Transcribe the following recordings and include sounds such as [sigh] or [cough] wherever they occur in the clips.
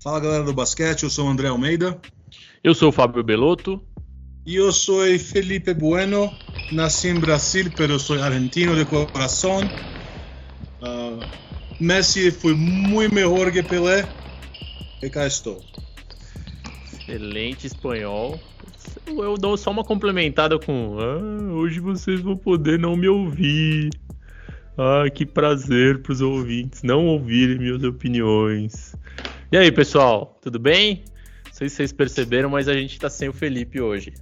Fala galera do basquete, eu sou o André Almeida. Eu sou o Fábio Belotto. E eu sou Felipe Bueno. Nasci em Brasil, mas sou argentino de coração. Uh, Messi foi muito melhor que Pelé. E cá estou. Excelente espanhol. Eu dou só uma complementada com: ah, hoje vocês vão poder não me ouvir. Ah, que prazer para os ouvintes não ouvirem minhas opiniões. E aí, pessoal, tudo bem? Não sei se vocês perceberam, mas a gente está sem o Felipe hoje,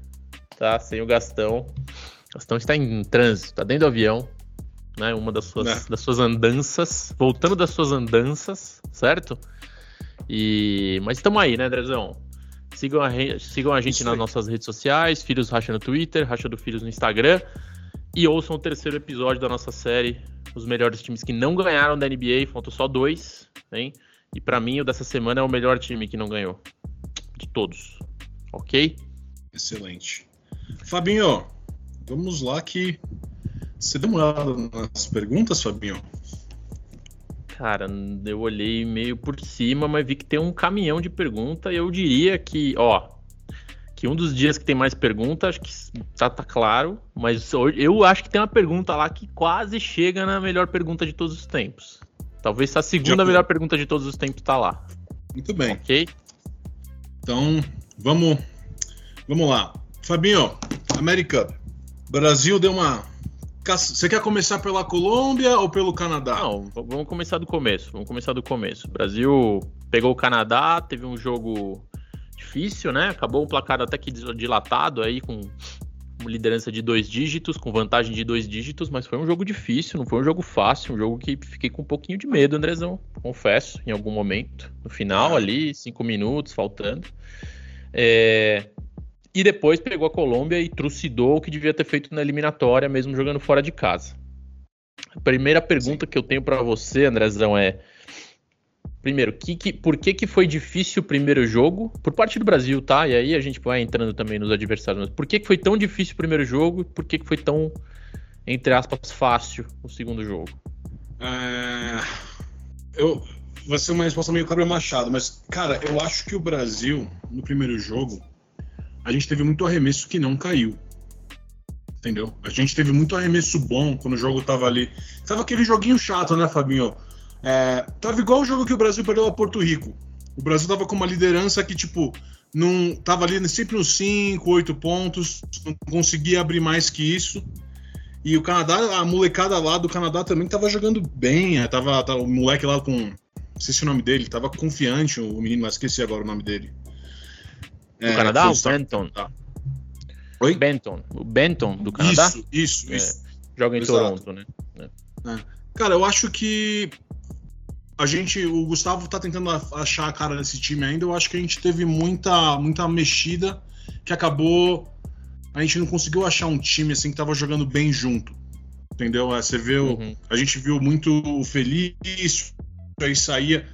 tá? Sem o Gastão. O Gastão está em trânsito, está dentro do avião, né? Uma das suas, é. das suas andanças, voltando das suas andanças, certo? E mas estamos aí, né, Andrezão? Sigam a, sigam a gente nas nossas redes sociais, Filhos Racha no Twitter, Racha do Filhos no Instagram. E ouçam o terceiro episódio da nossa série, os melhores times que não ganharam da NBA, faltam só dois, hein? E para mim, o dessa semana é o melhor time que não ganhou. De todos. Ok? Excelente. Fabinho, vamos lá que. Você deu uma olhada nas perguntas, Fabinho? Cara, eu olhei meio por cima, mas vi que tem um caminhão de pergunta e eu diria que, ó, que um dos dias que tem mais pergunta, acho que tá, tá claro, mas eu acho que tem uma pergunta lá que quase chega na melhor pergunta de todos os tempos. Talvez a segunda melhor pergunta de todos os tempos tá lá. Muito bem. Ok? Então, vamos, vamos lá. Fabinho, América, Brasil deu uma você quer começar pela Colômbia ou pelo Canadá? Não, vamos começar do começo. Vamos começar do começo. O Brasil pegou o Canadá, teve um jogo difícil, né? Acabou um placar até que dilatado aí, com liderança de dois dígitos, com vantagem de dois dígitos, mas foi um jogo difícil, não foi um jogo fácil, um jogo que fiquei com um pouquinho de medo, Andrezão, confesso, em algum momento. No final, ali, cinco minutos faltando. É... E depois pegou a Colômbia e trucidou o que devia ter feito na eliminatória, mesmo jogando fora de casa. A primeira pergunta Sim. que eu tenho para você, Andrezão, é Primeiro, que, que, por que, que foi difícil o primeiro jogo? Por parte do Brasil, tá? E aí a gente vai entrando também nos adversários. Mas por que, que foi tão difícil o primeiro jogo? Por que, que foi tão, entre aspas, fácil o segundo jogo? É... Eu... Vai ser uma resposta meio Cláudio Machado, mas, cara, eu acho que o Brasil, no primeiro jogo, a gente teve muito arremesso que não caiu. Entendeu? A gente teve muito arremesso bom quando o jogo tava ali. Tava aquele joguinho chato, né, Fabinho? É, tava igual o jogo que o Brasil perdeu a Porto Rico. O Brasil tava com uma liderança que, tipo, não tava ali sempre nos 5, 8 pontos, não conseguia abrir mais que isso. E o Canadá, a molecada lá do Canadá também tava jogando bem. É, tava, tava o moleque lá com. Não sei se é o nome dele, tava confiante, o menino, mas esqueci agora o nome dele. É, do Canadá? O Benton. Oi? Benton. O Benton do Canadá? Isso, isso, é, isso. Joga em Exato. Toronto, né? É. Cara, eu acho que a gente, o Gustavo tá tentando achar a cara desse time ainda. Eu acho que a gente teve muita, muita mexida que acabou. A gente não conseguiu achar um time assim que tava jogando bem junto. Entendeu? É, você viu. Uhum. A gente viu muito feliz, aí saía.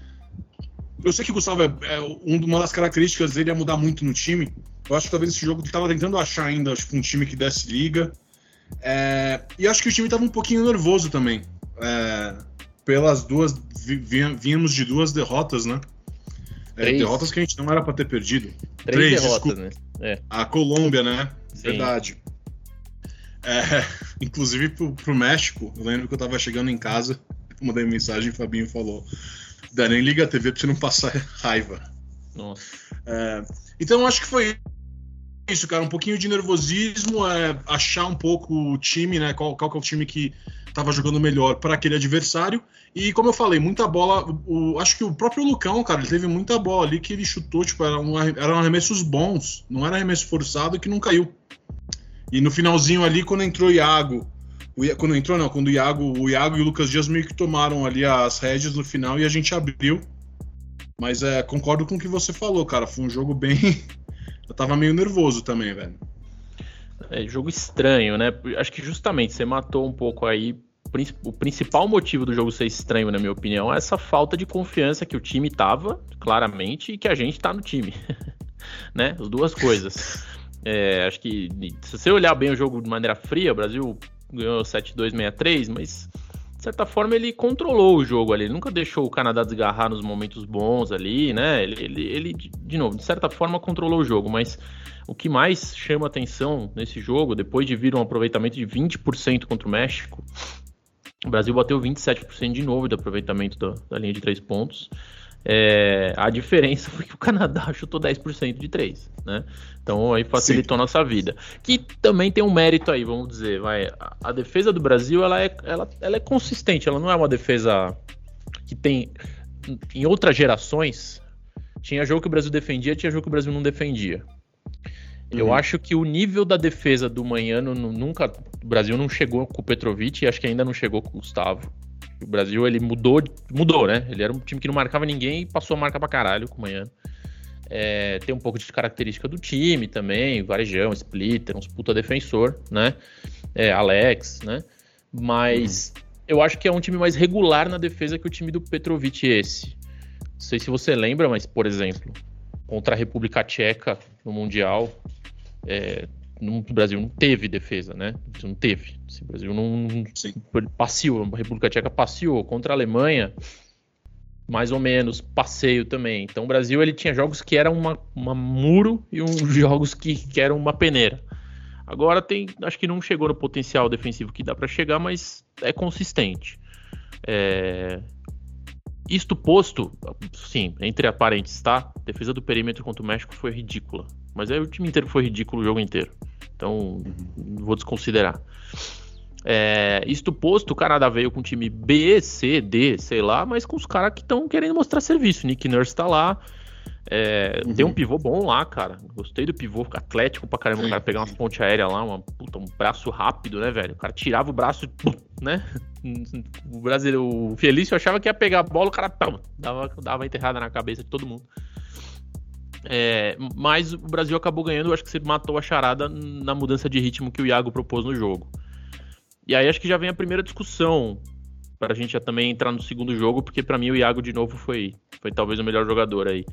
Eu sei que o Gustavo é, é, uma das características dele é mudar muito no time. Eu acho que talvez esse jogo ele tava tentando achar ainda acho, um time que desse liga. É, e acho que o time tava um pouquinho nervoso também. É, pelas duas. Vínhamos de duas derrotas, né? É, derrotas que a gente não era para ter perdido. Três, Três derrotas, desculpa. né? É. A Colômbia, né? Sim. Verdade. É, [laughs] inclusive pro, pro México, eu lembro que eu tava chegando em casa, [laughs] mandei mensagem e o Fabinho falou: Dá nem liga a TV pra você não passar [laughs] raiva. Nossa. É, então acho que foi isso, cara. Um pouquinho de nervosismo, é, achar um pouco o time, né? Qual, qual que é o time que estava jogando melhor para aquele adversário. E como eu falei, muita bola. O, acho que o próprio Lucão, cara, ele teve muita bola ali que ele chutou, tipo, eram, eram arremessos bons, não era arremesso forçado que não caiu. E no finalzinho ali, quando entrou o Iago, o, quando entrou, não, quando o Iago, o Iago e o Lucas Dias meio que tomaram ali as rédeas no final e a gente abriu. Mas é, concordo com o que você falou, cara. Foi um jogo bem. [laughs] eu tava meio nervoso também, velho. É jogo estranho, né? Acho que justamente você matou um pouco aí. O principal motivo do jogo ser estranho, na minha opinião, é essa falta de confiança que o time tava, claramente, e que a gente tá no time. [laughs] né? As duas coisas. [laughs] É, acho que se você olhar bem o jogo de maneira fria, o Brasil ganhou 7-2-6-3, mas de certa forma, ele controlou o jogo ali. Ele nunca deixou o Canadá desgarrar nos momentos bons ali, né? Ele, ele, ele, de novo, de certa forma, controlou o jogo. Mas o que mais chama atenção nesse jogo, depois de vir um aproveitamento de 20% contra o México, o Brasil bateu 27% de novo de aproveitamento da, da linha de três pontos. É, a diferença foi que o Canadá [laughs] chutou 10% de 3, né? Então aí facilitou Sim. nossa vida. Que também tem um mérito aí, vamos dizer. Vai, a, a, defesa do Brasil ela é, ela, ela é consistente, ela não é uma defesa que tem. Em outras gerações, tinha jogo que o Brasil defendia, tinha jogo que o Brasil não defendia. Uhum. Eu acho que o nível da defesa do Manhano nunca. O Brasil não chegou com o Petrovic e acho que ainda não chegou com o Gustavo. O Brasil, ele mudou, mudou, né? Ele era um time que não marcava ninguém e passou a marcar pra caralho com o Manhã. É, tem um pouco de característica do time também, Varejão, Splitter, uns puta defensor, né? É, Alex, né? Mas uhum. eu acho que é um time mais regular na defesa que o time do Petrovic esse. Não sei se você lembra, mas, por exemplo, contra a República Tcheca no Mundial, é, no Brasil não teve defesa, né? Não teve. Assim, o Brasil não Sim. passeou, a República Tcheca passeou contra a Alemanha, mais ou menos passeio também. Então o Brasil ele tinha jogos que eram uma, uma muro e uns [laughs] jogos que, que eram uma peneira. Agora tem, acho que não chegou no potencial defensivo que dá para chegar, mas é consistente. É... Isto posto, sim, entre aparentes, tá? Defesa do perímetro contra o México foi ridícula. Mas aí o time inteiro foi ridículo o jogo inteiro. Então, uhum. vou desconsiderar. É, isto posto, o Canadá veio com time B, C, D, sei lá, mas com os caras que estão querendo mostrar serviço. Nick Nurse tá lá. É, uhum. Tem um pivô bom lá, cara. Gostei do pivô, atlético pra caramba. O cara pegar umas ponte aérea lá, uma, puta, um braço rápido, né, velho? O cara tirava o braço, né? [laughs] O brasileiro, o Felício achava que ia pegar a bola, o cara pum, dava, dava enterrada na cabeça de todo mundo. É, mas o Brasil acabou ganhando, acho que você matou a charada na mudança de ritmo que o Iago propôs no jogo. E aí acho que já vem a primeira discussão para a gente já também entrar no segundo jogo, porque para mim o Iago de novo foi, foi talvez o melhor jogador aí.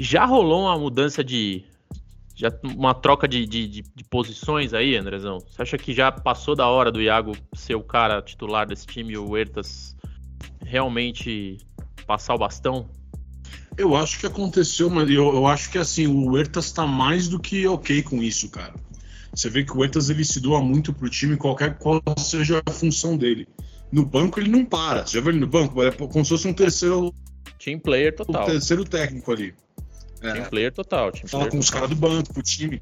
Já rolou uma mudança de. Já uma troca de, de, de, de posições aí, Andrezão? Você acha que já passou da hora do Iago ser o cara titular desse time e o Huertas realmente passar o bastão? Eu acho que aconteceu, mas eu, eu acho que assim, o Huertas tá mais do que ok com isso, cara. Você vê que o Huertas ele se doa muito pro time, qualquer qual seja a função dele. No banco ele não para. Você já viu ele no banco? É como se fosse um terceiro. Team player total. Um terceiro técnico ali. É, team player total. Team fala player com total. os caras do banco, pro time.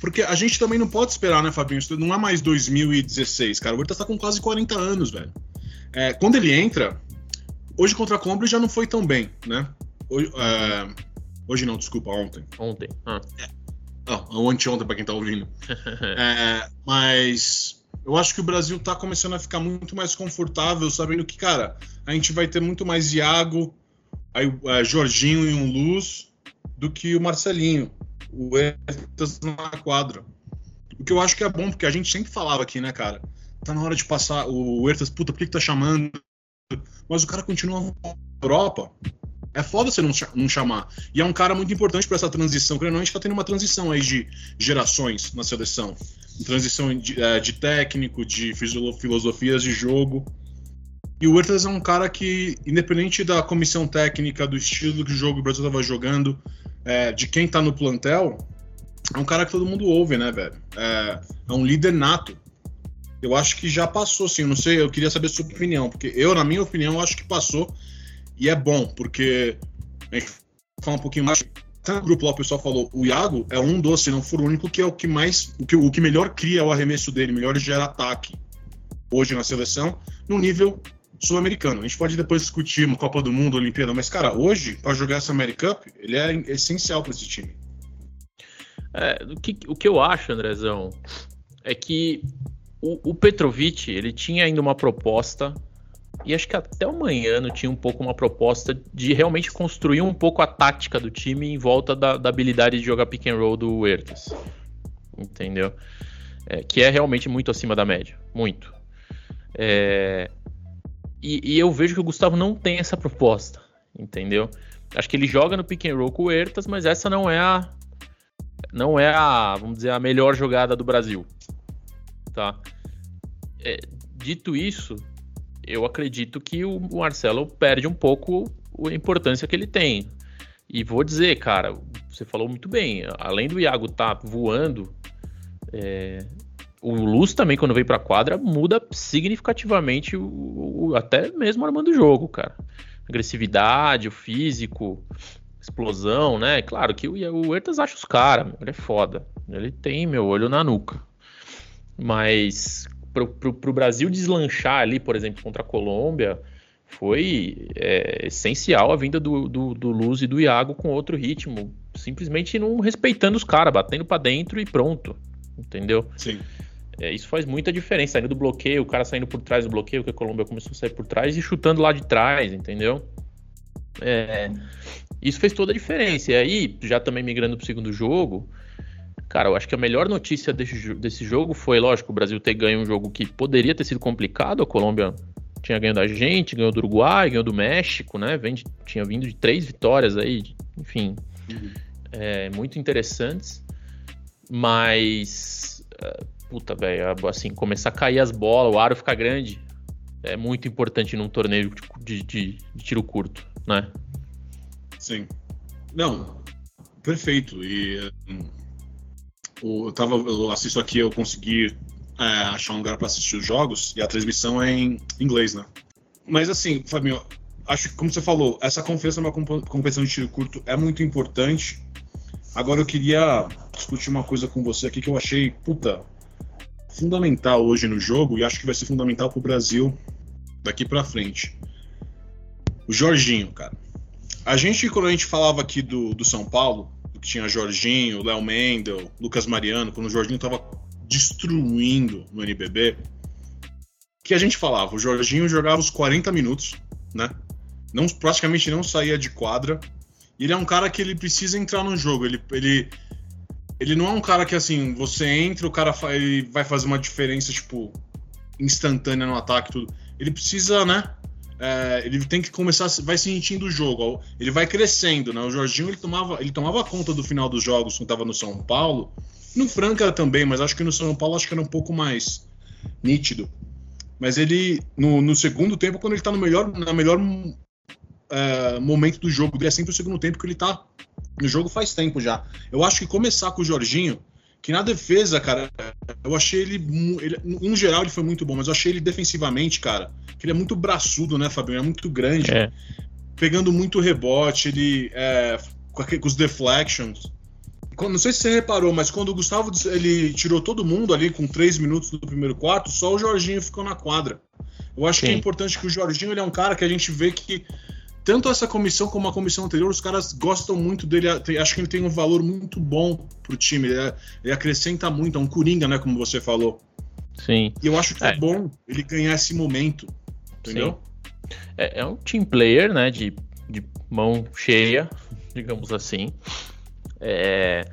Porque a gente também não pode esperar, né, Fabinho? Isso não é mais 2016, cara. O Huertas tá com quase 40 anos, velho. É, quando ele entra, hoje contra a Combre já não foi tão bem, né? Hoje, é, hoje não, desculpa, ontem. Ontem. Ah. É, oh, anteontem, para quem tá ouvindo. [laughs] é, mas eu acho que o Brasil tá começando a ficar muito mais confortável, sabendo que, cara, a gente vai ter muito mais Iago, aí, é, Jorginho e um Luz do que o Marcelinho. O Ertas na quadra. O que eu acho que é bom, porque a gente sempre falava aqui, né, cara? Tá na hora de passar. O Ertas, puta, por que, que tá chamando? Mas o cara continua na Europa. É foda você não, não chamar. E é um cara muito importante para essa transição. Querendo, a gente tá tendo uma transição aí de gerações na seleção. Transição de, é, de técnico, de filosofias de jogo. E o Huertas é um cara que, independente da comissão técnica, do estilo que o jogo o Brasil tava jogando, é, de quem tá no plantel, é um cara que todo mundo ouve, né, velho? É, é um líder nato. Eu acho que já passou, sim. Eu não sei, eu queria saber a sua opinião, porque eu, na minha opinião, acho que passou. E é bom, porque a gente fala um pouquinho mais. Tá no grupo lá o pessoal falou, o Iago é um dos, se não for o único, que é o que mais. O que, o que melhor cria o arremesso dele, melhor gera ataque hoje na seleção, no nível sul-americano. A gente pode depois discutir uma Copa do Mundo, Olimpíada, mas, cara, hoje, para jogar essa American Cup, ele é essencial para esse time. É, o, que, o que eu acho, Andrezão, é que o, o Petrovic, ele tinha ainda uma proposta e acho que até o Manhano tinha um pouco uma proposta de realmente construir um pouco a tática do time em volta da, da habilidade de jogar pick and roll do Huertas. Entendeu? É, que é realmente muito acima da média. Muito. É, e, e, eu vejo que o Gustavo não tem essa proposta. Entendeu? Acho que ele joga no pick and roll com o Huertas, mas essa não é a. Não é a, vamos dizer, a melhor jogada do Brasil. Tá? É, dito isso, eu acredito que o Marcelo perde um pouco a importância que ele tem. E vou dizer, cara, você falou muito bem, além do Iago estar tá voando, é, o Luz também, quando vem pra quadra, muda significativamente o, o, até mesmo armando o jogo, cara. Agressividade, o físico, explosão, né? Claro que o, o Ertas acha os caras, ele é foda. Ele tem meu olho na nuca. Mas pro, pro Brasil deslanchar ali, por exemplo, contra a Colômbia, foi é, essencial a vinda do, do, do, Luz e do Iago com outro ritmo. Simplesmente não respeitando os caras, batendo para dentro e pronto. Entendeu? Sim. É, isso faz muita diferença. Saindo do bloqueio, o cara saindo por trás do bloqueio, que a Colômbia começou a sair por trás e chutando lá de trás, entendeu? É, isso fez toda a diferença. E aí, já também migrando pro segundo jogo, cara, eu acho que a melhor notícia desse, desse jogo foi, lógico, o Brasil ter ganho um jogo que poderia ter sido complicado. A Colômbia tinha ganho da gente, ganhou do Uruguai, ganhou do México, né? Vem de, tinha vindo de três vitórias aí, enfim, uhum. é, muito interessantes. Mas, é, puta, velho, assim, começar a cair as bolas, o aro ficar grande, é muito importante num torneio de, de, de tiro curto, né? Sim. Não, perfeito. E eu, tava, eu assisto aqui, eu consegui é, achar um lugar para assistir os jogos e a transmissão é em inglês, né? Mas assim, Fabinho, acho que, como você falou, essa confiança numa competição de tiro curto é muito importante. Agora eu queria discutir uma coisa com você aqui que eu achei, puta, fundamental hoje no jogo e acho que vai ser fundamental pro Brasil daqui para frente. O Jorginho, cara. A gente, quando a gente falava aqui do, do São Paulo, tinha Jorginho, Léo Mendel, Lucas Mariano, quando o Jorginho tava destruindo no NBB, que a gente falava, o Jorginho jogava os 40 minutos, né? Não, praticamente não saía de quadra. E ele é um cara que ele precisa entrar no jogo. Ele, ele, ele não é um cara que assim, você entra, o cara ele vai fazer uma diferença, tipo, instantânea no ataque tudo. Ele precisa, né? É, ele tem que começar, vai sentindo o jogo. Ele vai crescendo, né? O Jorginho ele tomava, ele tomava conta do final dos jogos quando estava no São Paulo. No Franca também, mas acho que no São Paulo acho que era um pouco mais nítido. Mas ele, no, no segundo tempo, quando ele está no melhor, na melhor é, momento do jogo, é sempre o segundo tempo que ele está no jogo faz tempo já. Eu acho que começar com o Jorginho, que na defesa, cara, eu achei ele, ele, em geral ele foi muito bom, mas eu achei ele defensivamente, cara, que ele é muito braçudo, né, Fabinho? É muito grande, é. pegando muito rebote, ele é, com, com os deflections. Não sei se você reparou, mas quando o Gustavo ele tirou todo mundo ali com três minutos do primeiro quarto, só o Jorginho ficou na quadra. Eu acho Sim. que é importante que o Jorginho ele é um cara que a gente vê que tanto essa comissão como a comissão anterior, os caras gostam muito dele. Acho que ele tem um valor muito bom pro time. Ele, é, ele acrescenta muito, é um coringa, né? Como você falou. Sim. E eu acho que é, é bom ele ganhar esse momento. Entendeu? É, é, um team player, né? De, de mão cheia, digamos assim. É,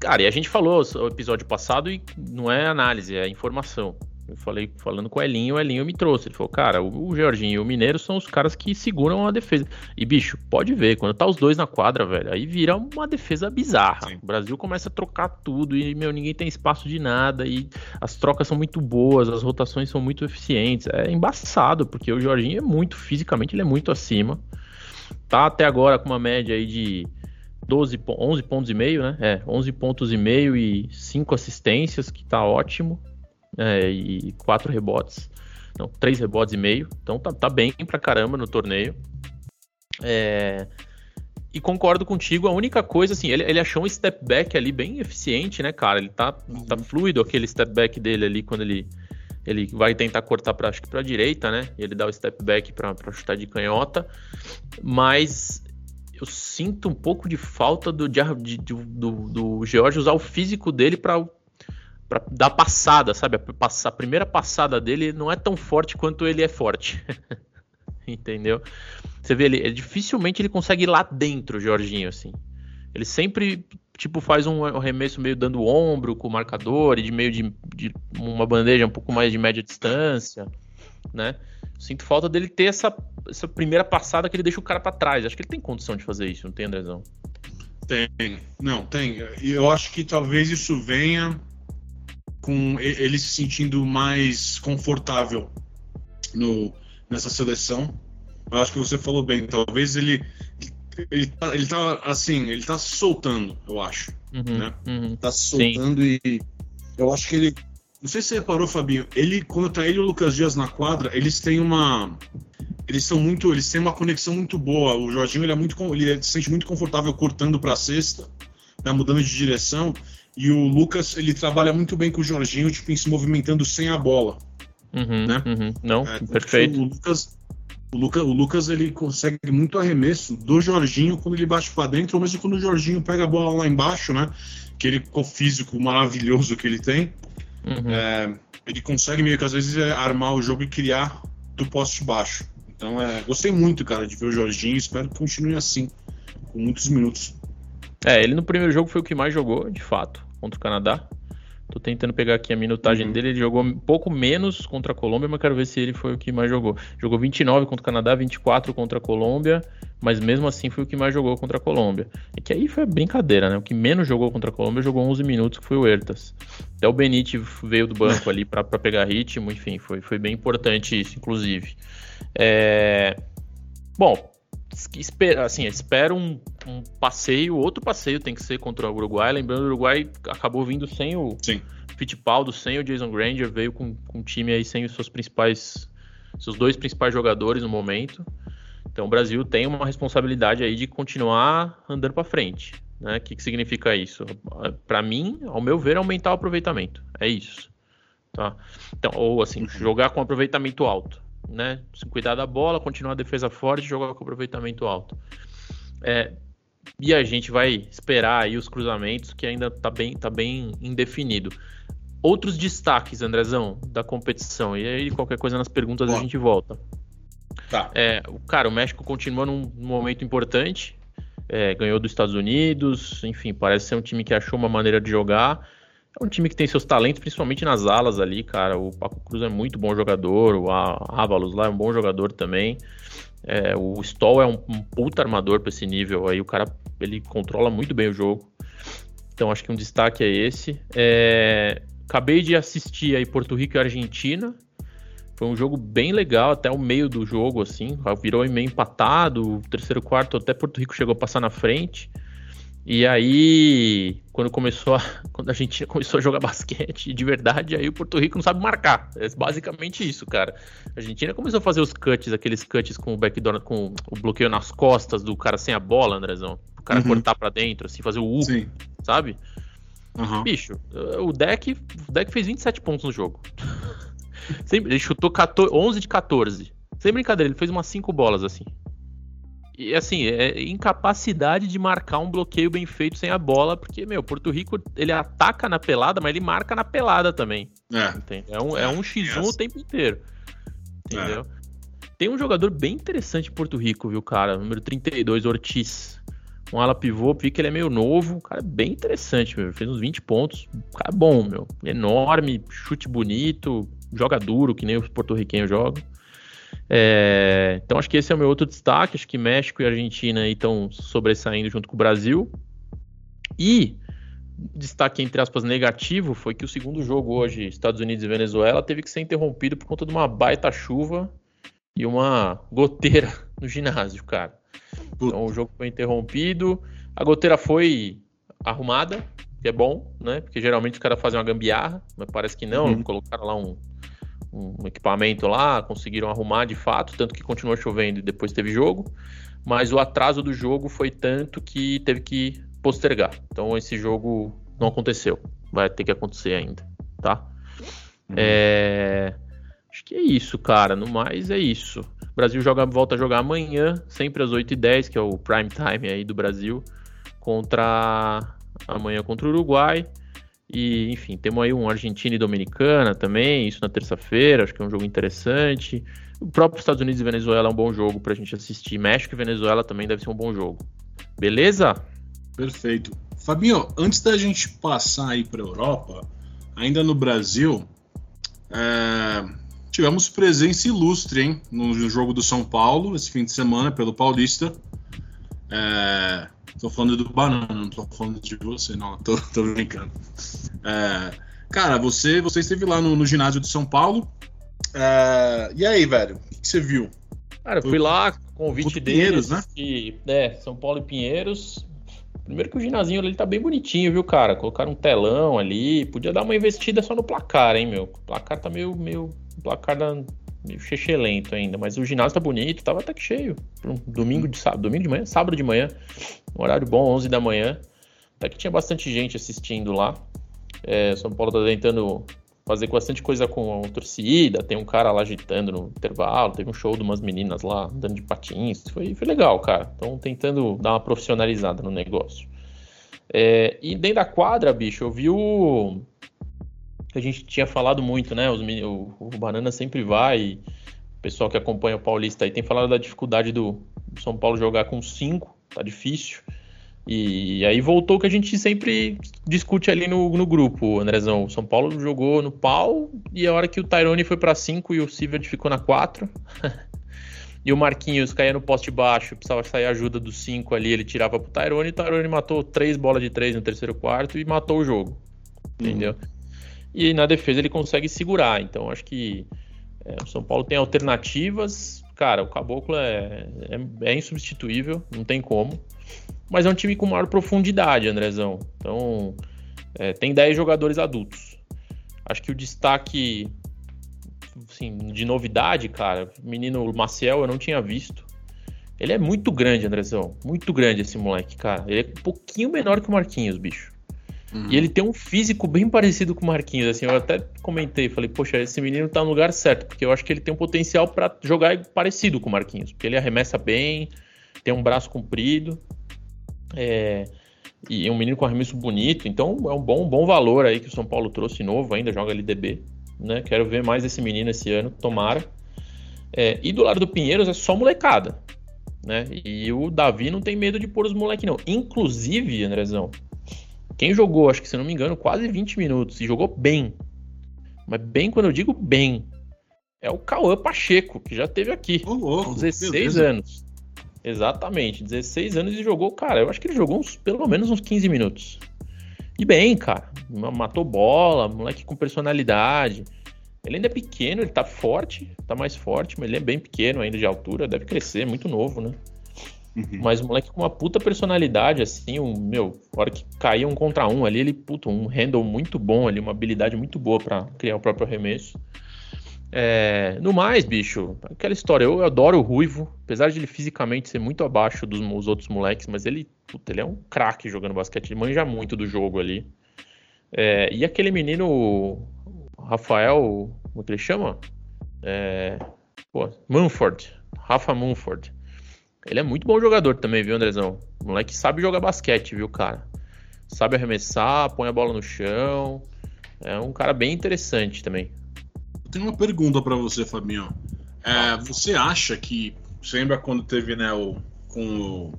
cara, e a gente falou no episódio passado e não é análise, é informação. Eu falei, falando com o Elinho, o Elinho me trouxe. Ele falou, cara, o, o Jorginho e o Mineiro são os caras que seguram a defesa. E, bicho, pode ver, quando tá os dois na quadra, velho, aí vira uma defesa bizarra. Sim. O Brasil começa a trocar tudo e, meu, ninguém tem espaço de nada. E as trocas são muito boas, as rotações são muito eficientes. É embaçado, porque o Jorginho é muito, fisicamente, ele é muito acima. Tá até agora com uma média aí de 12, 11 pontos e meio, né? É, 11 pontos e meio e 5 assistências, que tá ótimo. É, e 4 rebotes. Não, 3 rebotes e meio. Então tá, tá bem pra caramba no torneio. É, e concordo contigo, a única coisa, assim, ele, ele achou um step back ali bem eficiente, né, cara? Ele tá, tá fluido aquele step back dele ali quando ele, ele vai tentar cortar para acho que para direita, né? Ele dá o step back para chutar de canhota, mas eu sinto um pouco de falta do, de, do, do, do George usar o físico dele para para dar passada, sabe? A, primeira passada dele não é tão forte quanto ele é forte. [laughs] Entendeu? Você vê, ele, ele, dificilmente ele consegue ir lá dentro, Jorginho, assim. Ele sempre, tipo, faz um arremesso meio dando ombro com o marcador e de meio de, de uma bandeja um pouco mais de média distância, né? Sinto falta dele ter essa, essa primeira passada que ele deixa o cara para trás. Acho que ele tem condição de fazer isso, não tem, Andrezão? Tem, não, tem. E eu acho que talvez isso venha com ele se sentindo mais confortável no, nessa seleção. Eu acho que você falou bem, talvez ele ele tá, ele tá assim, ele tá soltando, eu acho, uhum, né? Uhum. Tá soltando Sim. e eu acho que ele não sei se você reparou, Fabinho, ele quando tá ele e o Lucas Dias na quadra, eles têm uma eles são muito, eles têm uma conexão muito boa. O Jorginho ele é muito ele se sente muito confortável cortando para a cesta, né, mudando de direção, e o Lucas ele trabalha muito bem com o Jorginho, tipo, se movimentando sem a bola. Uhum, né? Uhum. Não, é, perfeito. O Lucas, o, Lucas, o Lucas ele consegue muito arremesso do Jorginho quando ele bate para dentro, ou mesmo quando o Jorginho pega a bola lá embaixo, né? Que ele com o físico maravilhoso que ele tem, uhum. é, ele consegue meio que às vezes é, armar o jogo e criar do poste baixo. Então, é, gostei muito, cara, de ver o Jorginho. Espero que continue assim, com muitos minutos. É, ele no primeiro jogo foi o que mais jogou, de fato, contra o Canadá. Tô tentando pegar aqui a minutagem uhum. dele. Ele jogou um pouco menos contra a Colômbia, mas quero ver se ele foi o que mais jogou. Jogou 29 contra o Canadá, 24 contra a Colômbia, mas mesmo assim foi o que mais jogou contra a Colômbia. É que aí foi brincadeira, né? O que menos jogou contra a Colômbia jogou 11 minutos, que foi o Ertas. Até o Benite veio do banco ali para pegar ritmo, enfim, foi, foi bem importante isso, inclusive. É... Bom, assim, espero um, um, passeio, outro passeio tem que ser contra o Uruguai. Lembrando, o Uruguai acabou vindo sem o Sim. Fittipaldo, sem o Jason Granger, veio com, com um time aí sem os seus principais, seus dois principais jogadores no momento. Então o Brasil tem uma responsabilidade aí de continuar andando para frente. Né? O que, que significa isso? Para mim, ao meu ver, aumentar o aproveitamento. É isso. Tá? Então, ou assim, uhum. jogar com aproveitamento alto né? Cuidar da bola, continuar a defesa forte e jogar com aproveitamento alto. É, e a gente vai esperar aí os cruzamentos, que ainda tá bem, tá bem indefinido. Outros destaques, Andrezão, da competição. E aí, qualquer coisa nas perguntas a gente volta. Tá. É, cara, o México continua num, num momento importante. É, ganhou dos Estados Unidos, enfim, parece ser um time que achou uma maneira de jogar. É um time que tem seus talentos, principalmente nas alas ali, cara. O Paco Cruz é muito bom jogador, o Ávalos lá é um bom jogador também. É, o Stoll é um, um puta armador para esse nível aí, o cara ele controla muito bem o jogo. Então acho que um destaque é esse. É, acabei de assistir aí Porto Rico e Argentina. Foi um jogo bem legal até o meio do jogo, assim. Virou meio empatado. Terceiro quarto até Porto Rico chegou a passar na frente. E aí, quando começou a, [laughs] quando a gente começou a jogar basquete de verdade, aí o Porto Rico não sabe marcar. É basicamente isso, cara. A Argentina começou a fazer os cuts, aqueles cuts com o backdoor, com o bloqueio nas costas do cara sem a bola, Andrezão. O cara uhum. cortar para dentro, assim, fazer o U, Sim. sabe? Uhum. Bicho, o deck, o deck fez 27 pontos no jogo. [laughs] Sempre, ele chutou 14, 11 de 14. Sem brincadeira, ele fez umas 5 bolas assim. E assim, é incapacidade de marcar um bloqueio bem feito sem a bola, porque, meu, Porto Rico ele ataca na pelada, mas ele marca na pelada também. É, é, um, é um X1 o tempo inteiro. Entendeu? É. Tem um jogador bem interessante em Porto Rico, viu, cara? Número 32, Ortiz. Um ala pivô, vi que ele é meio novo. cara é bem interessante, meu. Fez uns 20 pontos. cara é bom, meu. Enorme, chute bonito, joga duro, que nem os porto-riquenhos jogam. É, então acho que esse é o meu outro destaque. Acho que México e Argentina estão sobressaindo junto com o Brasil. E destaque entre aspas negativo foi que o segundo jogo hoje, Estados Unidos e Venezuela, teve que ser interrompido por conta de uma baita chuva e uma goteira [laughs] no ginásio, cara. Então o jogo foi interrompido. A goteira foi arrumada, que é bom, né? Porque geralmente os caras fazem uma gambiarra, mas parece que não. Uhum. Colocaram lá um, um equipamento lá, conseguiram arrumar de fato, tanto que continuou chovendo e depois teve jogo. Mas o atraso do jogo foi tanto que teve que postergar. Então esse jogo não aconteceu. Vai ter que acontecer ainda, tá? Hum. É... Acho que é isso, cara. No mais é isso. O Brasil joga, volta a jogar amanhã, sempre às 8h10, que é o prime time aí do Brasil, contra amanhã contra o Uruguai. E, enfim, temos aí um Argentina e Dominicana também, isso na terça-feira, acho que é um jogo interessante. O próprio Estados Unidos e Venezuela é um bom jogo pra gente assistir. México e Venezuela também deve ser um bom jogo. Beleza? Perfeito. Fabinho, antes da gente passar aí pra Europa, ainda no Brasil, é... tivemos presença ilustre, hein? No jogo do São Paulo, esse fim de semana, pelo Paulista. É... Tô falando do banana, não tô falando de você, não. Tô, tô brincando. É, cara, você, você esteve lá no, no ginásio de São Paulo. É, e aí, velho? O que, que você viu? Cara, eu fui lá, convite Pinheiros, deles. E, é, São Paulo e Pinheiros. Primeiro que o ginásio ali tá bem bonitinho, viu, cara? Colocaram um telão ali. Podia dar uma investida só no placar, hein, meu? O placar tá meio. meio o placar da, meio lento ainda. Mas o ginásio tá bonito, tava até que cheio. Um domingo de sábado. Domingo de manhã? Sábado de manhã. Um horário bom, 11 da manhã. Até que tinha bastante gente assistindo lá. É, São Paulo tá tentando fazer bastante coisa com a torcida. Tem um cara lá agitando no intervalo. Teve um show de umas meninas lá andando de patins. Foi, foi legal, cara. Estão tentando dar uma profissionalizada no negócio. É, e dentro da quadra, bicho, eu vi o. que a gente tinha falado muito, né? Os, o, o Banana sempre vai. o pessoal que acompanha o Paulista aí tem falado da dificuldade do, do São Paulo jogar com cinco. Tá difícil. E aí voltou o que a gente sempre discute ali no, no grupo, Andrezão. O São Paulo jogou no pau e a hora que o Tyrone foi para 5 e o Sivert ficou na 4. [laughs] e o Marquinhos caía no poste baixo, precisava sair ajuda dos 5 ali, ele tirava pro Tyrone e o Tyrone matou três bolas de 3 no terceiro quarto e matou o jogo. Entendeu? Uhum. E na defesa ele consegue segurar. Então acho que é, o São Paulo tem alternativas. Cara, o Caboclo é, é, é insubstituível, não tem como mas é um time com maior profundidade, Andrezão. Então, é, tem 10 jogadores adultos. Acho que o destaque assim, de novidade, cara, menino Maciel eu não tinha visto. Ele é muito grande, Andrezão. Muito grande esse moleque, cara. Ele é um pouquinho menor que o Marquinhos, bicho. Uhum. E ele tem um físico bem parecido com o Marquinhos. Assim, eu até comentei, falei, poxa, esse menino tá no lugar certo, porque eu acho que ele tem um potencial para jogar parecido com o Marquinhos. Porque ele arremessa bem, tem um braço comprido. É, e um menino com arremesso bonito, então é um bom, bom valor aí que o São Paulo trouxe novo, ainda joga LDB. Né? Quero ver mais esse menino esse ano, tomara. É, e do lado do Pinheiros é só molecada. Né? E o Davi não tem medo de pôr os moleques, não. Inclusive, Andrezão, quem jogou, acho que se não me engano, quase 20 minutos e jogou bem. Mas bem, quando eu digo bem, é o Cauã Pacheco, que já teve aqui. Oh, com 16 beleza. anos. Exatamente, 16 anos e jogou, cara, eu acho que ele jogou uns, pelo menos uns 15 minutos. E bem, cara, matou bola, moleque com personalidade. Ele ainda é pequeno, ele tá forte, tá mais forte, mas ele é bem pequeno ainda de altura, deve crescer, muito novo, né? Uhum. Mas o moleque com uma puta personalidade, assim, um, meu, hora que caía um contra um ali, ele, puta, um handle muito bom ali, uma habilidade muito boa para criar o próprio arremesso. É, no mais, bicho, aquela história, eu adoro o Ruivo, apesar de ele fisicamente ser muito abaixo dos outros moleques, mas ele, puta, ele é um craque jogando basquete, ele manja muito do jogo ali. É, e aquele menino, Rafael, como é que ele chama? É, pô, Munford, Rafa Munford. Ele é muito bom jogador também, viu, Andrezão? O moleque sabe jogar basquete, viu, cara? Sabe arremessar, põe a bola no chão. É um cara bem interessante também. Eu tenho uma pergunta para você, Fabinho. É, você acha que. Você lembra quando teve, né, o, com, o,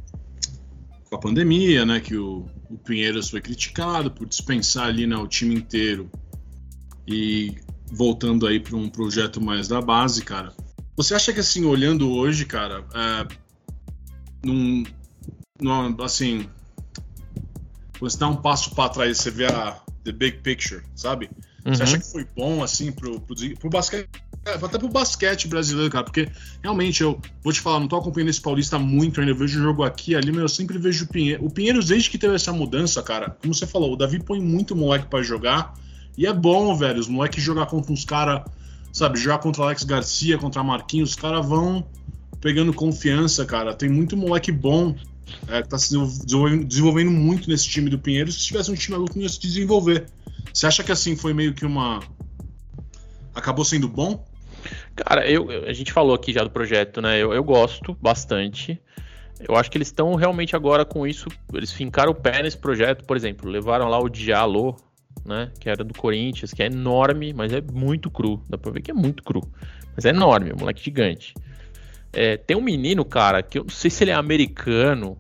com a pandemia, né, que o, o Pinheiros foi criticado por dispensar ali né, o time inteiro e voltando aí para um projeto mais da base, cara. Você acha que assim, olhando hoje, cara, é, num, num, assim, quando você dá um passo para trás, você vê a the big picture, sabe? Uhum. Você acha que foi bom, assim, pro, pro, pro basquete? Até pro basquete brasileiro, cara, porque realmente eu vou te falar, não tô acompanhando esse Paulista muito ainda, eu vejo o jogo aqui ali, mas eu sempre vejo o Pinheiro. O Pinheiro, desde que teve essa mudança, cara, como você falou, o Davi põe muito moleque para jogar, e é bom, velho, os moleques jogar contra uns caras, sabe, jogar contra Alex Garcia, contra Marquinhos, os caras vão pegando confiança, cara. Tem muito moleque bom é, que tá se desenvolvendo, desenvolvendo, muito nesse time do Pinheiro. Se tivesse um time adulto, não ia se desenvolver. Você acha que assim foi meio que uma. Acabou sendo bom? Cara, eu, a gente falou aqui já do projeto, né? Eu, eu gosto bastante. Eu acho que eles estão realmente agora com isso. Eles fincaram o pé nesse projeto, por exemplo, levaram lá o Diallo, né? Que era do Corinthians, que é enorme, mas é muito cru. Dá pra ver que é muito cru. Mas é enorme, é um moleque gigante. É, tem um menino, cara, que eu não sei se ele é americano,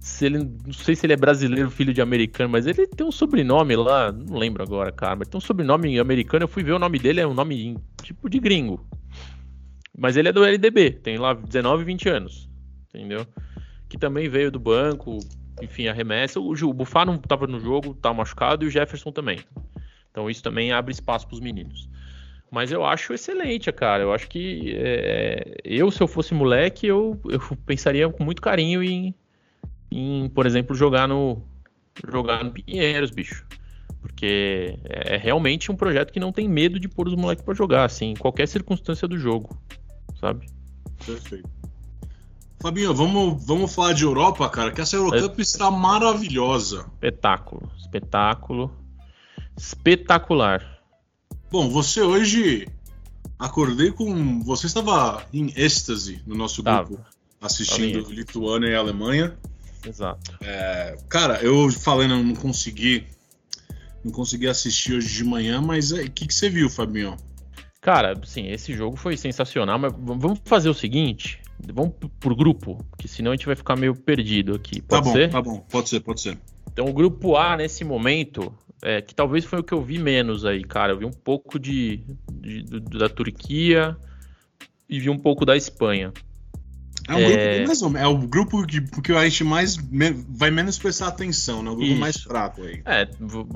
se ele, não sei se ele é brasileiro, filho de americano, mas ele tem um sobrenome lá, não lembro agora, cara, mas tem um sobrenome americano, eu fui ver o nome dele, é um nome tipo de gringo. Mas ele é do LDB, tem lá 19, 20 anos, entendeu? Que também veio do banco, enfim, arremessa. O, o Bufá não estava no jogo, tá machucado, e o Jefferson também. Então isso também abre espaço para os meninos. Mas eu acho excelente, cara. Eu acho que é, eu, se eu fosse moleque, eu, eu pensaria com muito carinho em, em, por exemplo, jogar no jogar no Pinheiros, bicho. Porque é, é realmente um projeto que não tem medo de pôr os moleques para jogar, assim, em qualquer circunstância do jogo, sabe? Perfeito. Fabinho, vamos, vamos falar de Europa, cara, que essa Eurocup é... está maravilhosa. Espetáculo, espetáculo, espetacular. Bom, você hoje acordei com. Você estava em êxtase no nosso grupo, Tava. assistindo Tava Lituânia e Alemanha. Exato. É, cara, eu falei, não, não consegui. Não consegui assistir hoje de manhã, mas o é, que, que você viu, Fabinho? Cara, sim, esse jogo foi sensacional, mas vamos fazer o seguinte: vamos por grupo, porque senão a gente vai ficar meio perdido aqui. Pode tá bom, ser? tá bom, pode ser, pode ser. Então, o grupo A, nesse momento, é, que talvez foi o que eu vi menos aí, cara. Eu vi um pouco de, de, de da Turquia e vi um pouco da Espanha. É um é... grupo é o grupo que, que a gente mais vai menos prestar atenção, né? O grupo Isso. mais fraco aí. É,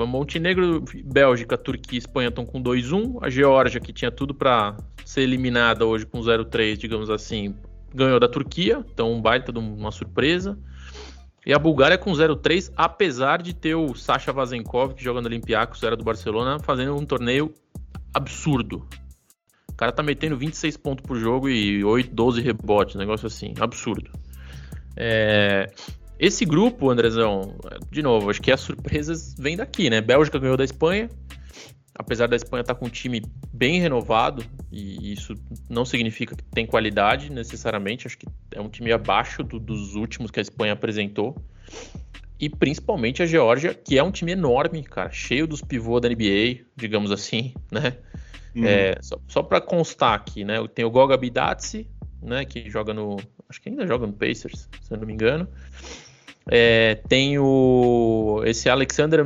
Montenegro, Bélgica, Turquia e Espanha estão com 2-1. A Geórgia, que tinha tudo para ser eliminada hoje com 0-3, digamos assim, ganhou da Turquia, então um baita de uma surpresa. E a Bulgária com 0-3, apesar de ter o Sasha Vazenkov, que joga no Olympiacos, era do Barcelona, fazendo um torneio absurdo. O cara tá metendo 26 pontos por jogo e 8, 12 rebotes, negócio assim, absurdo. É... Esse grupo, Andrezão, de novo, acho que as surpresas vêm daqui, né? Bélgica ganhou da Espanha, apesar da Espanha estar tá com um time bem renovado, e isso não significa que tem qualidade necessariamente, acho que é um time abaixo do, dos últimos que a Espanha apresentou. E principalmente a Geórgia, que é um time enorme, cara, cheio dos pivôs da NBA, digamos assim, né? Uhum. É, só só para constar aqui, né? Tem o Goga Bidatsi, né? Que joga no. Acho que ainda joga no Pacers, se eu não me engano. É, tem o. Esse Alexander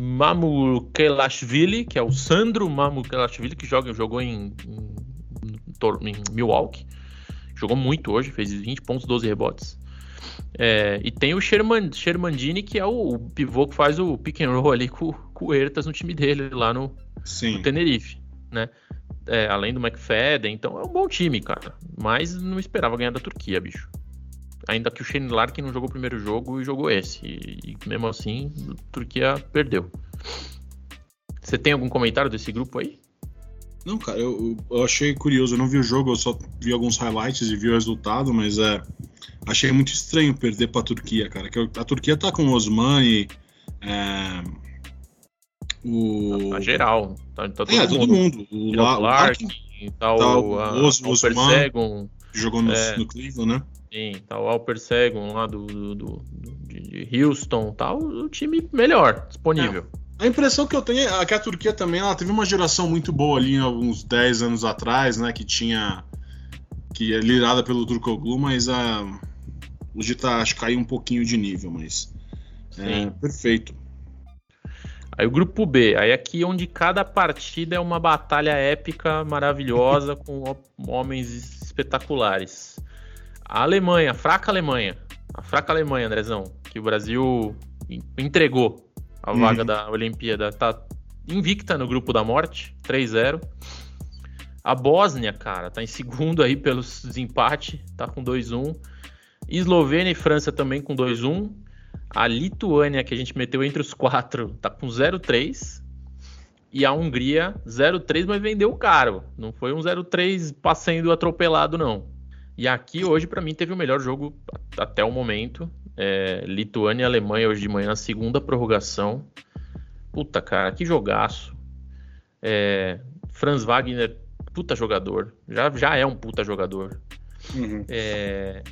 Mamukelashvili, que é o Sandro Mamukelashvili, que joga, jogou em, em, em, Milwaukee. Jogou muito hoje, fez 20 pontos, 12 rebotes. É, e tem o Sherman, Shermandini, que é o, o, pivô que faz o pick and roll ali com, com o Ertas no time dele, lá no, no Tenerife, né? É, além do McFadden, então é um bom time, cara. Mas não esperava ganhar da Turquia, bicho. Ainda que o Shane Larkin não jogou o primeiro jogo e jogou esse. E, e mesmo assim, a Turquia perdeu. Você tem algum comentário desse grupo aí? Não, cara, eu, eu, achei curioso. Eu não vi o jogo, eu só vi alguns highlights e vi o resultado, mas é. Achei muito estranho perder pra Turquia, cara. Que a Turquia tá com o Osmani. É, o... Tá geral. Tá, tá todo é, todo mundo. O La, Larkin, tá o, tá o, a, Os, o Osman, que jogou no, é, no Cleveland, né? Sim, tá o Alper Segon lá do, do, do de Houston, tá o, o time melhor disponível. É. A impressão que eu tenho é que a Turquia também ela teve uma geração muito boa ali uns 10 anos atrás, né? Que tinha. que é liderada pelo Turkoglu, mas a. Hoje tá, acho que caiu um pouquinho de nível, mas. É, perfeito. Aí o grupo B, aí aqui onde cada partida é uma batalha épica, maravilhosa, [laughs] com homens espetaculares. A Alemanha, a fraca Alemanha. A fraca Alemanha, Andrezão. Que o Brasil entregou a uhum. vaga da Olimpíada. Tá invicta no grupo da morte, 3-0. A Bósnia, cara, tá em segundo aí pelos desempate, tá com 2-1. Eslovênia e França também com 2-1. A Lituânia, que a gente meteu entre os quatro, tá com 0-3. E a Hungria, 0-3, mas vendeu caro. Não foi um 0-3 passando atropelado, não. E aqui hoje, para mim, teve o melhor jogo até o momento. É, Lituânia e Alemanha hoje de manhã, segunda prorrogação. Puta, cara, que jogaço. É, Franz Wagner, puta jogador. Já, já é um puta jogador. Uhum. É,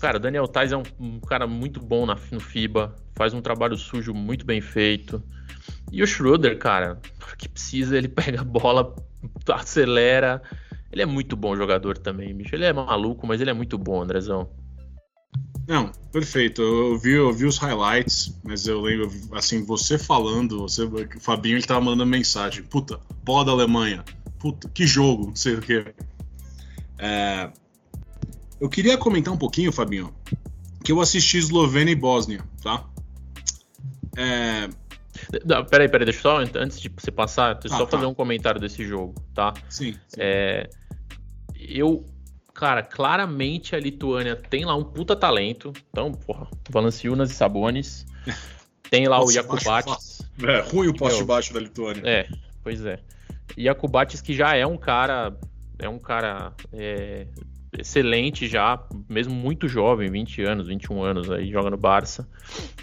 cara, Daniel Tais é um, um, cara muito bom na, no FIBA. Faz um trabalho sujo muito bem feito. E o Schroeder, cara, que precisa, ele [laughs] pega a bola, acelera ele é muito bom jogador também, bicho. Ele é maluco, mas ele é muito bom, Andrezão. Não, perfeito. Eu vi, eu vi os highlights, mas eu lembro, assim, você falando, você, o Fabinho ele tava mandando mensagem. Puta, bola da Alemanha. Puta, que jogo, não sei o que. É, eu queria comentar um pouquinho, Fabinho, que eu assisti Eslovênia e Bósnia, tá? É, Não, peraí, peraí, deixa eu só, antes de você passar, deixa eu Ah, só tá. fazer um comentário desse jogo, tá? Sim. sim. É, eu, cara, claramente a Lituânia tem lá um puta talento. Então, porra, Valanciunas e Sabonis. [laughs] Tem lá o Jakubatis. É, ruim o poste baixo da Lituânia. É, pois é. Jakubatis que já é um cara, é um cara é, excelente já, mesmo muito jovem, 20 anos, 21 anos aí, joga no Barça.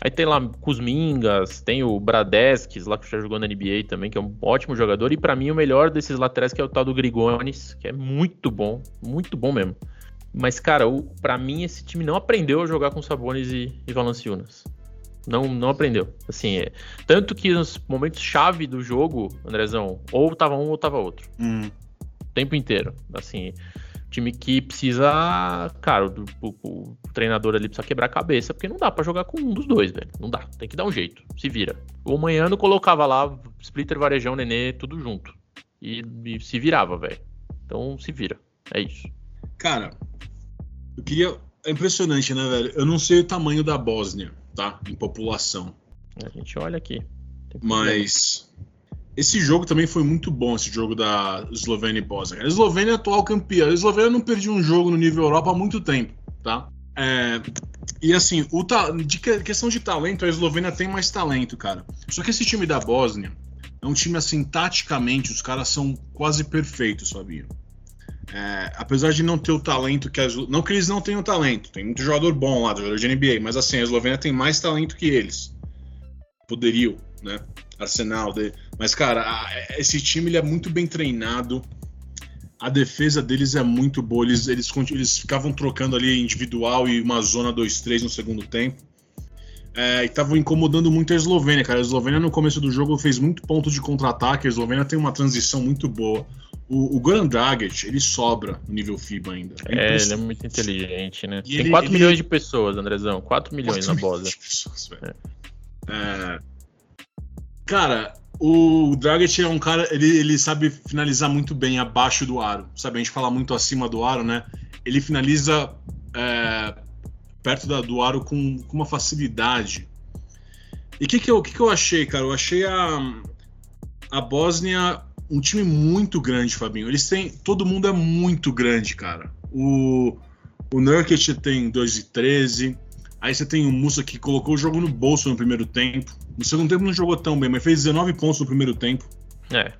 Aí tem lá Kuzmingas, tem o Bradeskis lá que já jogou na NBA também, que é um ótimo jogador. E pra mim o melhor desses laterais que é o tal do Grigonis, que é muito bom, muito bom mesmo. Mas, cara, o, pra mim esse time não aprendeu a jogar com Sabonis e, e Valanciunas. Não, não aprendeu. Assim, é, tanto que nos momentos chave do jogo, Andrezão, ou tava um ou tava outro. Hum. O tempo inteiro. Assim, time que precisa. Cara, o, o- o treinador ali precisa quebrar a cabeça, porque não dá pra jogar com um dos dois, velho. Não dá. Tem que dar um jeito. Se vira. O Manhano colocava lá Splitter, Varejão, Nenê, tudo junto. E, e se virava, velho. Então se vira. É isso. Cara, eu queria. É impressionante, né, velho? Eu não sei o tamanho da Bósnia, tá? Em população. A gente olha aqui. Problema. Esse jogo também foi muito bom, esse jogo da Eslovênia e Bósnia. A Eslovênia é atual campeã. A Eslovênia não perdia um jogo no nível Europa há muito tempo, tá? É, e assim, o de que- questão de talento, a Eslovênia tem mais talento, cara. Só que esse time da Bósnia é um time assim, taticamente, os caras são quase perfeitos, Fabinho. É, apesar de não ter o talento que a Eslo- Não que eles não tenham talento, tem muito jogador bom lá, jogador de NBA, mas assim, a Eslovênia tem mais talento que eles. Poderiam, né? Arsenal. De... Mas, cara, a- esse time ele é muito bem treinado. A defesa deles é muito boa. Eles, eles, eles ficavam trocando ali individual e uma zona 2-3 no segundo tempo. É, e estavam incomodando muito a Eslovênia, cara. A Eslovênia no começo do jogo fez muito ponto de contra-ataque. A Eslovênia tem uma transição muito boa. O, o Goran Dragic, ele sobra no nível FIBA ainda. É, ele é muito inteligente, né? E Tem ele- 4 ele- milhões de pessoas, Andrezão. 4 milhões Quatro na pessoas, velho. É, Cara, o Dragic é um cara, ele, ele sabe finalizar muito bem abaixo do aro. Sabe, a gente fala muito acima do aro, né? Ele finaliza é, perto da- do aro com, com uma facilidade. E o que, que, eu, que, que eu achei, cara? Eu achei a, a Bósnia um time muito grande, Fabinho. Eles têm. Todo mundo é muito grande, cara. O, o Nurkic tem 2 e 13. Aí você tem o Musa que colocou o jogo no bolso no primeiro tempo. No segundo tempo não jogou tão bem, mas fez 19 pontos no primeiro tempo. É.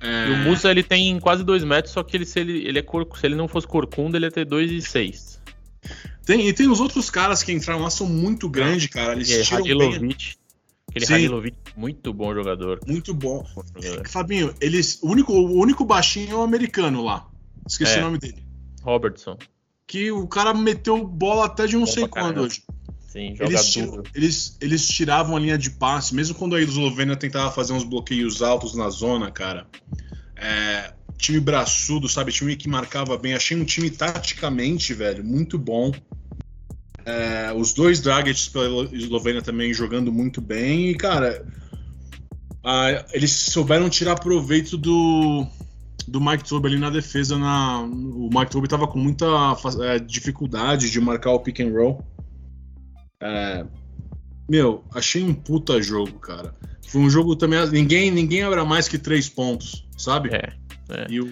É, E o Musa ele tem quase 2 metros, só que ele, se, ele, ele é cor, se ele não fosse corcunda, ele ia ter 2 e 6. tem, e tem os outros caras que entraram lá, são muito grandes, cara. Eles aí, tiram. Hadilovic. Aquele Sim. Hadilovic, muito bom jogador. Muito bom. Bom jogador. Fabinho, eles, o, único, o único baixinho é o americano lá. Esqueci É. o nome dele. Robertson. Que o cara meteu bola até de não Bom sei quando hoje. Sim, joga Eles, duro. eles, eles tiravam a linha de passe, mesmo quando a Eslovênia tentava fazer uns bloqueios altos na zona, cara. É, time braçudo, sabe? Time que marcava bem. Achei um time taticamente, velho, muito bom. É, os dois Dragets pela Eslovênia também jogando muito bem. E, cara, a- eles souberam tirar proveito do, do Mike Tobe ali na defesa. Na, o Mike Tobe tava com muita é, dificuldade de marcar o pick and roll. É, meu, achei um puta jogo, cara. Foi um jogo também. Ninguém, ninguém abra mais que três pontos, sabe? É, é. E, o,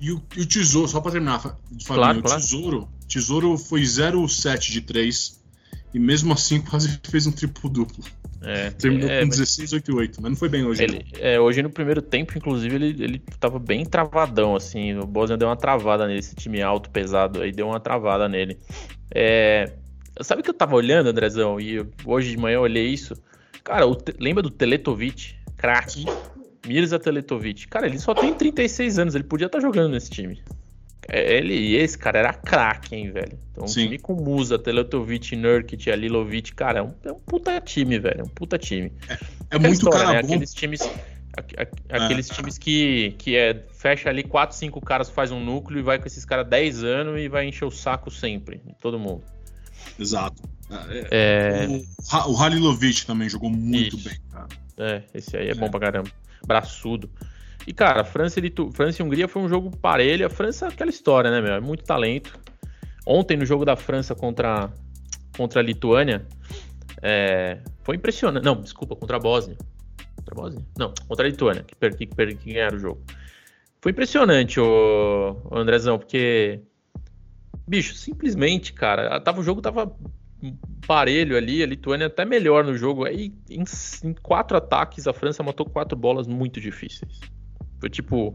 e, o, e o Tesouro, só pra terminar, Fa- Fabinho, Claro, o claro. Tesouro, Tesouro foi 0,7 de 3 e mesmo assim [laughs] quase fez um triplo-duplo. É, Terminou é, com mas 16, 8 e 8, mas não foi bem hoje. ele, é, hoje no primeiro tempo, inclusive, ele, ele tava bem travadão, assim. O Bosnia deu uma travada nele, esse time alto, pesado aí, deu uma travada nele. É, sabe que eu tava olhando, Andrezão, e hoje de manhã eu olhei isso. Cara, o Te- lembra do Teletovic? Craque. Mirza Teletovic. Cara, ele só tem 36 anos, ele podia estar jogando nesse time. É, Ele, esse cara era craque, hein, velho. Então, um Sim. time com Musa, Teletovic, Nurkic, Alilovic, cara, é um, é um puta time, velho. É um puta time. É Aquela muito história, cara né? bom. Aqueles times, aqu- aqueles É. times que, que é, fecha ali 4, 5 caras, faz um núcleo e vai com esses caras 10 anos e vai encher o saco sempre, de todo mundo. Exato. É, É, O, o Halilovic também jogou muito Isso. bem, cara. é, esse aí é, bom pra caramba. Braçudo. E, cara, França e. França e Hungria foi um jogo parelho. A França é aquela história, né, meu? É muito talento. Ontem, no jogo da França contra, contra a Lituânia, é, foi impressionante. Não, desculpa, contra a Bósnia. Contra a Bósnia? Não, contra a Lituânia, que, per, que, per, que ganharam o jogo. Foi impressionante, o, o Andrezão, porque. Bicho, simplesmente, cara, tava, o jogo tava parelho ali, a Lituânia até melhor no jogo. Aí, em, em quatro ataques, a França matou quatro bolas muito difíceis. Foi tipo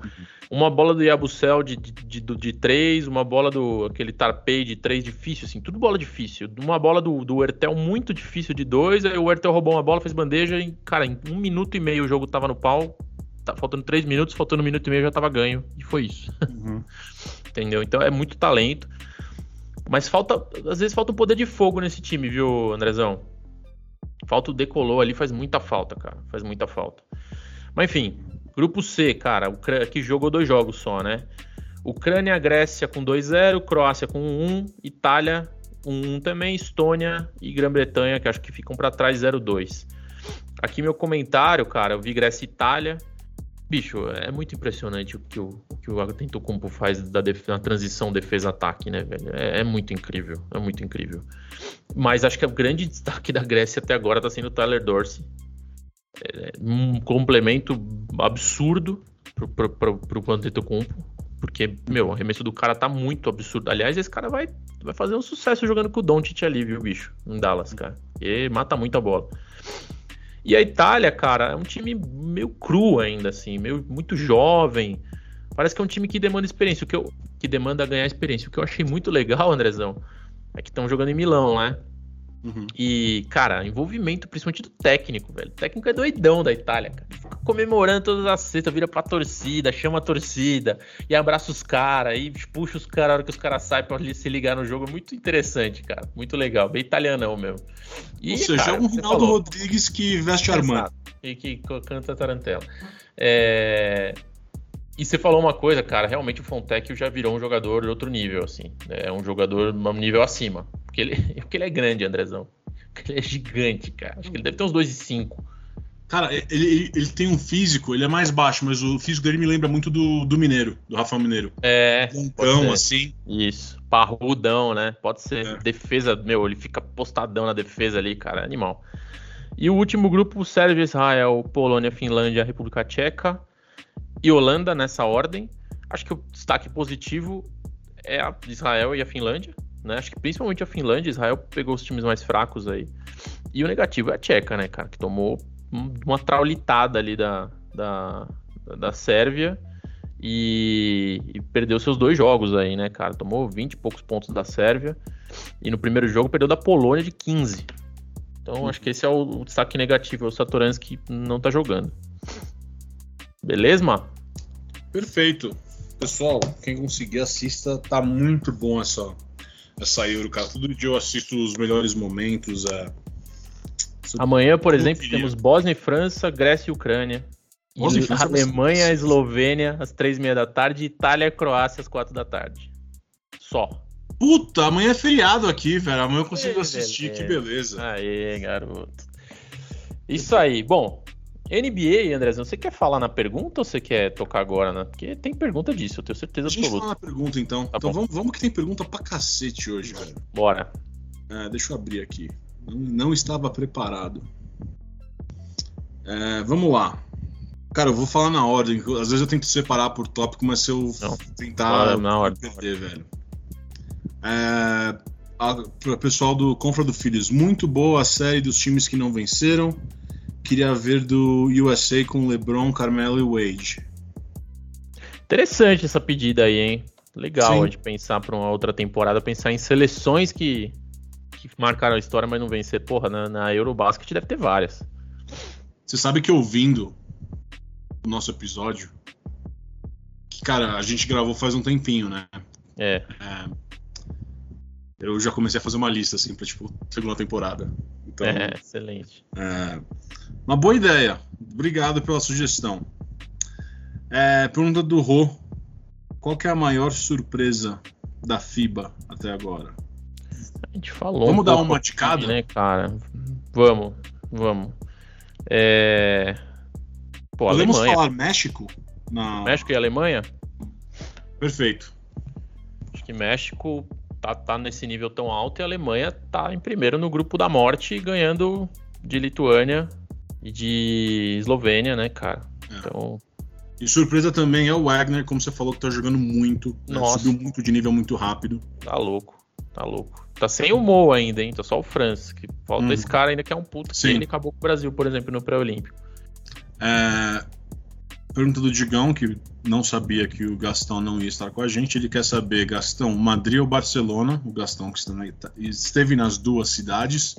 uma bola do Yabusel de, de, de, de, três, uma bola do aquele Tarpei de três difícil, assim, tudo bola difícil. Uma bola do, do Ertel muito difícil de dois, aí o Ertel roubou uma bola, fez bandeja e, cara, em um minuto e meio o jogo tava no pau, tá faltando três minutos, faltando um minuto e meio já tava ganho, e foi isso. Uhum. [laughs] Entendeu? Então é muito talento. Mas falta, às vezes falta um poder de fogo nesse time, viu, Andrezão? Falta o decolou ali, faz muita falta, cara. Faz muita falta. Mas enfim, grupo C, cara, que jogou dois jogos só, né? Ucrânia, Grécia com 2-0, Croácia com 1, Itália 1 também, Estônia e Grã-Bretanha, que acho que ficam para trás 0-2. Aqui meu comentário, cara, eu vi Grécia e Itália, Bicho, é muito impressionante o que o, o, que o faz da na transição defesa-ataque, né, velho? É, é, muito incrível, é muito incrível. Mas acho que o grande destaque da Grécia até agora tá sendo o Tyler Dorsey. É, um complemento absurdo pro, pro, pro, pro porque, meu, o arremesso do cara tá muito absurdo. Aliás, esse cara vai, vai fazer um sucesso jogando com o Doncic ali, viu, bicho? Em Dallas, cara. E mata muita bola. E a Itália, cara, é um time meio cru ainda, assim, meio muito jovem. Parece que é um time que demanda experiência, o que, eu, que demanda ganhar experiência. O que eu achei muito legal, Andrezão, é que estão jogando em Milão, né? Uhum. E, cara, envolvimento principalmente do técnico, velho. O técnico é doidão da Itália, cara. Fica comemorando todas as cestas, vira pra torcida, chama a torcida e abraça os caras, e puxa os caras a hora que os caras saem pra se ligar no jogo. É muito interessante, cara. Muito legal. Bem italianão mesmo. E, Ou seja, cara, é um Ronaldo falou, Rodrigues que veste Armando. E que canta tarantela. É... E você falou uma coisa, cara, realmente o Fontec já virou um jogador de outro nível, assim. É um jogador um nível acima. Porque ele, [laughs] porque ele é grande, Andrezão. Porque ele é gigante, cara. Acho que ele deve ter uns 2,5. Cara, ele, ele, ele, tem um físico, ele é mais baixo, mas o físico dele me lembra muito do, do Mineiro, do Rafael Mineiro. É. Então, assim. Isso. Parrudão, né? Pode ser. É. Defesa, meu, ele fica postadão na defesa ali, cara. É animal. E o último grupo, Sérvia, Israel, Polônia, Finlândia, República Tcheca e Holanda nessa ordem. Acho que o destaque positivo é a Israel e a Finlândia. Né? Acho que principalmente a Finlândia, Israel pegou os times mais fracos aí. E o negativo é a Tcheca, né, cara? Que tomou uma traulitada ali da, da, da Sérvia e, e, perdeu seus dois jogos aí, né, cara? Tomou 20 e poucos pontos da Sérvia e no primeiro jogo perdeu da Polônia de 15. Então acho que esse é o, o destaque negativo, é o Satoransky não tá jogando. Beleza, mano? Perfeito. Pessoal, quem conseguir assista, tá muito bom essa, essa Euro, cara. Todo dia eu assisto os melhores momentos. É... Amanhã, por exemplo, temos Bósnia e França, Grécia e Ucrânia. Bósnia e França, Alemanha, e Eslovênia, às três e meia da tarde. Itália e Croácia, às quatro da tarde. Só. Puta, amanhã é feriado aqui, velho. Amanhã eu consigo assistir, beleza. que beleza. Aê, garoto. Isso aí. Bom, NBA, Andrezão, você quer falar na pergunta ou você quer tocar agora, né? Porque tem pergunta disso, eu tenho certeza absoluta. Deixa eu falar na pergunta, então. Tá então vamos, vamos, que tem pergunta pra cacete hoje, velho. Bora. É, deixa eu abrir aqui. Não, não estava preparado. É, vamos lá. Cara, eu vou falar na ordem. Às vezes eu tento separar por tópico, mas se eu não, tentar na ordem, perder, velho. É, a, pessoal do Confra do Filhos, muito boa a série dos times que não venceram. Queria ver do USA com LeBron, Carmelo e Wade. Interessante essa pedida aí, hein? Legal de pensar para uma outra temporada, pensar em seleções que, que marcaram a história, mas não vencer. Porra, na, na Eurobasket deve ter várias. Você sabe que ouvindo o nosso episódio, que, cara, a gente gravou faz um tempinho, né? É. é eu já comecei a fazer uma lista, assim, pra, tipo, segunda temporada. Então, é, excelente. É, uma boa ideia. Obrigado pela sugestão. É, pergunta do Rô. Qual que é a maior surpresa da FIBA até agora? A gente falou. Vamos um dar uma de cada? Né, cara? Vamos, vamos. É... Pô, Podemos Alemanha. falar México? Na... México e Alemanha? Perfeito. Acho que México tá, tá nesse nível tão alto e a Alemanha tá em primeiro no grupo da morte, ganhando de Lituânia e de Eslovênia, né, cara? É. Então, E surpresa também é o Wagner, como você falou, que tá jogando muito. né? Subiu muito de nível muito rápido. tá louco, tá louco. Tá sem o Mo ainda, hein? Tá só o Francis. Que falta Hum. esse cara ainda que é um puto que Sim. ele acabou com o Brasil, por exemplo, no pré-olímpico. É, Pergunta do Digão, que não sabia que o Gastão não ia estar com a gente. Ele quer saber, Gastão, Madrid ou Barcelona? O Gastão que esteve nas duas cidades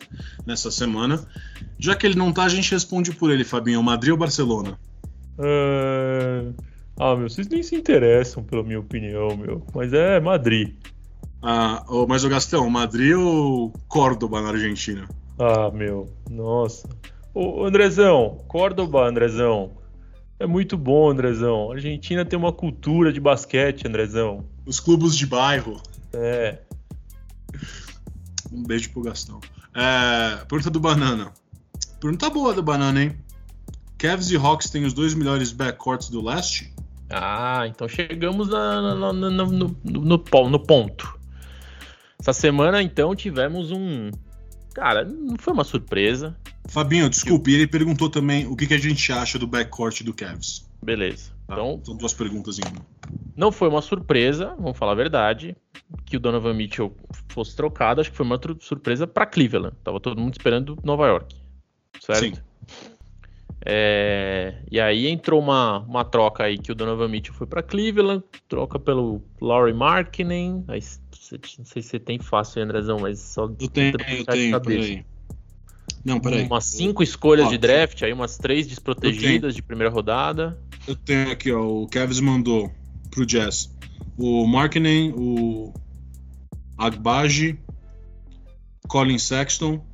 nessa semana. Já que ele não tá, a gente responde por ele, Fabinho. Madrid ou Barcelona? Ah, meu, vocês nem se interessam pela minha opinião, meu. Mas é Madrid. Ah, mas o Gastão, Madrid ou Córdoba na Argentina? Ah, meu, nossa. Ô, Andrezão, Córdoba, Andrezão. É muito bom, Andrezão. A Argentina tem uma cultura de basquete, Andrezão. Os clubes de bairro. É. Um beijo pro Gastão. É, pergunta do Banana. Pergunta boa do Banana, hein? Cavs e Hawks têm os dois melhores backcourts do leste? Ah, então chegamos na- na- na- no, no- no no ponto. Essa semana, então, tivemos um. Cara, não foi uma surpresa. Fabinho, desculpe, ele perguntou também o que, que a gente acha do backcourt do Cavs. Beleza. Tá? Então, São duas perguntas em uma. não foi uma surpresa, vamos falar a verdade, que o Donovan Mitchell fosse trocado. Acho que foi uma surpresa para Cleveland. Tava todo mundo esperando Nova York. Certo? Sim. É, e aí entrou uma, uma troca aí que o Donovan Mitchell foi para Cleveland, troca pelo Laurie Markkinen. Não sei se você tem fácil, Andrezão, mas só Eu tenho, eu tenho, peraí. Não, peraí. Umas cinco escolhas Ó, de draft, aí umas três desprotegidas de primeira rodada. Eu tenho aqui, ó. O Cavs mandou pro Jazz o Markkinen, o Agbaji, Colin Sexton,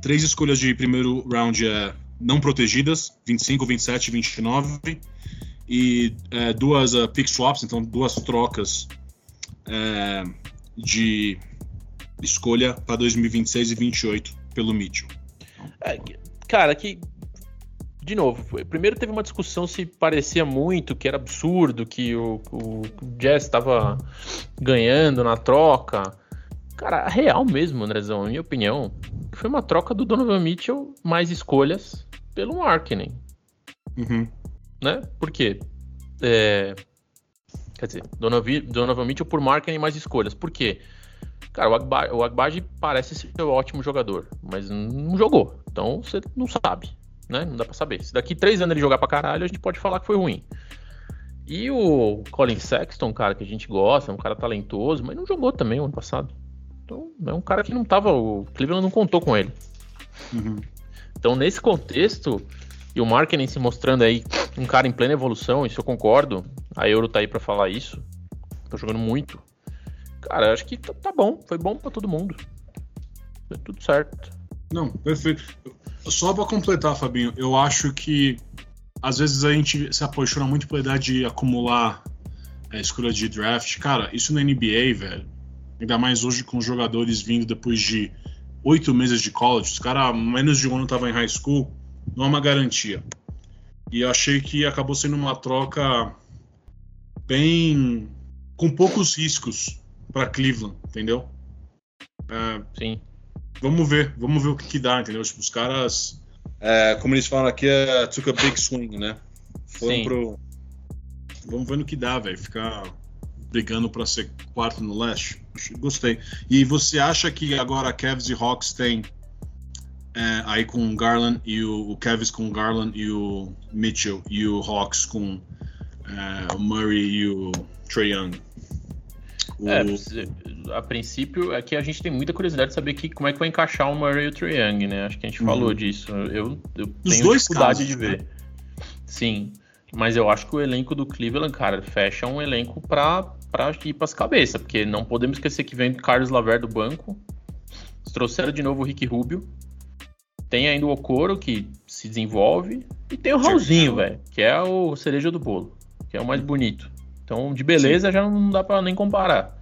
três escolhas de primeiro round é, não protegidas, 25, 27 e 29, e é, duas uh, pick swaps, então duas trocas é, de escolha para 2026 e 28 pelo Mitchell. É, cara, que. De novo, primeiro teve uma discussão se parecia muito, que era absurdo, que o, o Jazz estava ganhando na troca. Cara, real mesmo, Andrezão, na minha opinião, foi uma troca do Donovan Mitchell mais escolhas pelo Markkinen, Uhum. né? Por quê? É, Quer dizer, Donovan, Donovan Mitchell por Markkinen mais escolhas. Por quê? Cara, o Agba- o Agbaji parece ser um ótimo jogador, mas não jogou. Então você não sabe, né? Não dá pra saber. Se daqui três anos ele jogar pra caralho, a gente pode falar que foi ruim. E o Colin Sexton, cara, que a gente gosta, é um cara talentoso, mas não jogou também o ano passado. Então é um cara que não tava. O Cleveland não contou com ele. Uhum. Então, nesse contexto, e o marketing se mostrando aí um cara em plena evolução, isso eu concordo. A Euro tá aí pra falar isso. Tô jogando muito. Cara, acho que tá, tá bom. Foi bom pra todo mundo. Deu tudo certo. Não, perfeito. Só pra completar, Fabinho, eu acho que às vezes a gente se apaixona muito pela ideia de acumular é, escolha de draft. Cara, isso na NBA, velho. Ainda mais hoje com os jogadores vindo depois de oito meses de college. Os caras, menos de um ano, estavam em high school. Não é uma garantia. E achei que acabou sendo uma troca bem. com poucos riscos para Cleveland, entendeu? É, Sim. vamos ver, vamos ver o que, que dá, entendeu? Tipo, os caras, é, como eles falam aqui, é, took a big swing, né? Foram Sim. pro. Vamos ver no que dá, velho. Ficar brigando pra ser quarto no leste. Gostei. E você acha que agora Cavs e Hawks tem é, aí com o Garland e o, o Cavs com o Garland e o Mitchell e o Hawks com é, o Murray e o Trae Young? O- É, a princípio é que a gente tem muita curiosidade de saber que, como é que vai encaixar o Murray e o Trae Young, né? Acho que a gente Uhum. falou disso. Eu, eu tenho dois dificuldade casos, de né? ver. Sim. Mas eu acho que o elenco do Cleveland, cara, fecha um elenco pra, pra ir pras cabeças, porque não podemos esquecer que vem o Carlos Laver do banco. Trouxeram de novo o Rick Rubio. Tem ainda o Okoro, que se desenvolve. E tem o Raulzinho, velho, que é o cereja do bolo, que é o mais bonito. Então, de beleza já não dá pra nem comparar.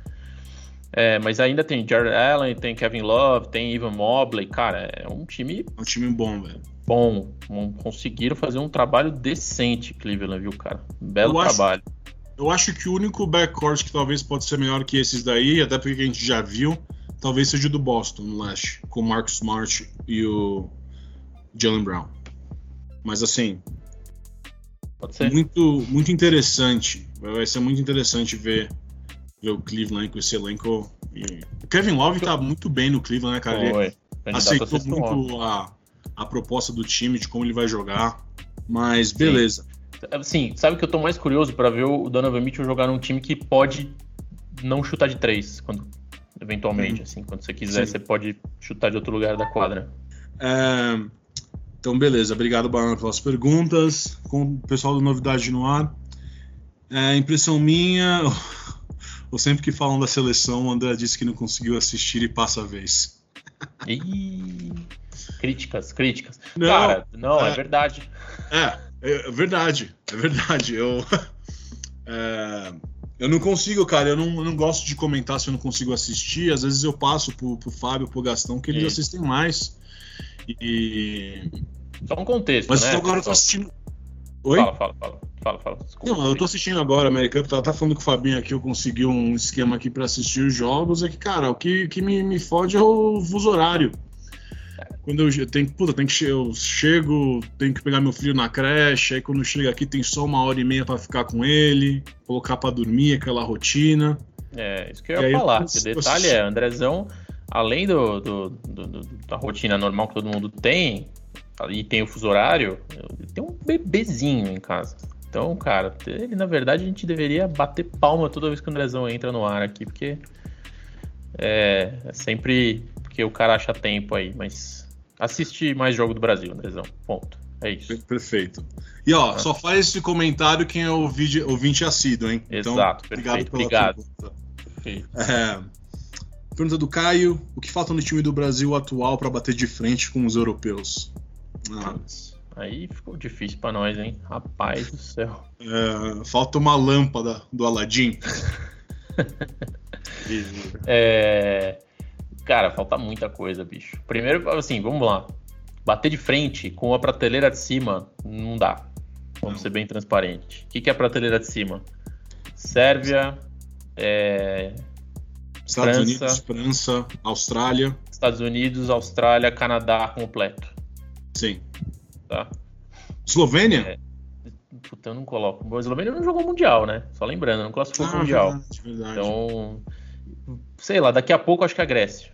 É, mas ainda tem Jared Allen, tem Kevin Love, tem Ivan Mobley. Cara, é um time É um time bom, velho. bom. Con- Conseguiram fazer um trabalho decente, Cleveland, viu, cara? Belo Eu acho- trabalho. Eu acho que o único backcourt que talvez pode ser melhor que esses daí, até porque a gente já viu, talvez seja o do Boston, no leste, com o Marcus Smart e o Jalen Brown. Mas assim, Pode ser. muito, muito interessante. Vai ser muito interessante ver, ver o Cleveland com esse elenco. E o Kevin Love tá muito bem no Cleveland, né, cara? Ele aceitou muito a, a proposta do time, de como ele vai jogar. Mas beleza. Assim, sabe que eu tô mais curioso pra ver o Donovan Mitchell jogar num time que pode não chutar de três, quando eventualmente, assim, quando você quiser, Sim. você pode chutar de outro lugar da quadra. É, então, beleza. Obrigado, Banana, pelas perguntas. Com o pessoal do Novidade no ar. É, impressão minha, [laughs] ou sempre que falam da seleção, o André disse que não conseguiu assistir e passa a vez. Ih, críticas, críticas. Não, Cara, não, é, é. verdade. É, é verdade, é verdade. Eu, [laughs] é, eu não consigo, cara. Eu não, eu não gosto de comentar se eu não consigo assistir. Às vezes eu passo pro, pro Fábio, pro Gastão, que eles Isso. assistem mais. E... Só um contexto, Mas né? agora eu tô assistindo. Oi? Fala, fala, fala. Fala, fala. Desculpa. Não, eu tô assistindo agora, American. Tava tá falando com o Fabinho aqui, eu consegui um esquema aqui pra assistir os jogos. É que, cara, o que, que me, me fode é o fuso horário. Quando eu, eu tenho, puta, tem que eu chego, tenho que pegar meu filho na creche, aí quando chega aqui tem só uma hora e meia pra ficar com ele, colocar pra dormir, aquela rotina. É, isso que eu ia eu falar. consigo o detalhe é, Andrezão, além do, do- do- da rotina normal que todo mundo tem, e tem o fuso horário, ele tem um bebezinho em casa. Então, cara, ele, na verdade, a gente deveria bater palma toda vez que o Andrezão entra no ar aqui, porque é, é sempre porque o cara acha tempo aí, mas assiste mais jogo do Brasil, Andrezão. Ponto. É isso. Per- Perfeito. E ó, Ah. só faz esse comentário quem é ouvinte, ouvinte assíduo, hein? Então, Exato, obrigado perfeito, pela obrigado. pergunta. É, pergunta do Caio: o que falta no time do Brasil atual pra bater de frente com os europeus? Ah, Aí ficou difícil pra nós, hein? Rapaz do céu. é, falta uma lâmpada do Aladim. [laughs] É... Cara, falta muita coisa, bicho. Primeiro, assim, vamos lá. Bater de frente com a prateleira de cima não dá. Vamos Não. ser bem transparentes. O que, que é a prateleira de cima? Sérvia, é, Estados França. Unidos, França, Austrália. Estados Unidos, Austrália, Canadá completo, Sim. tá? Eslovênia? É. Puta, eu não coloco. Bom, A Eslovênia não jogou Mundial, né? Só lembrando, não classificou pro Ah, Mundial. verdade, verdade. Então, sei lá, daqui a pouco acho que a Grécia.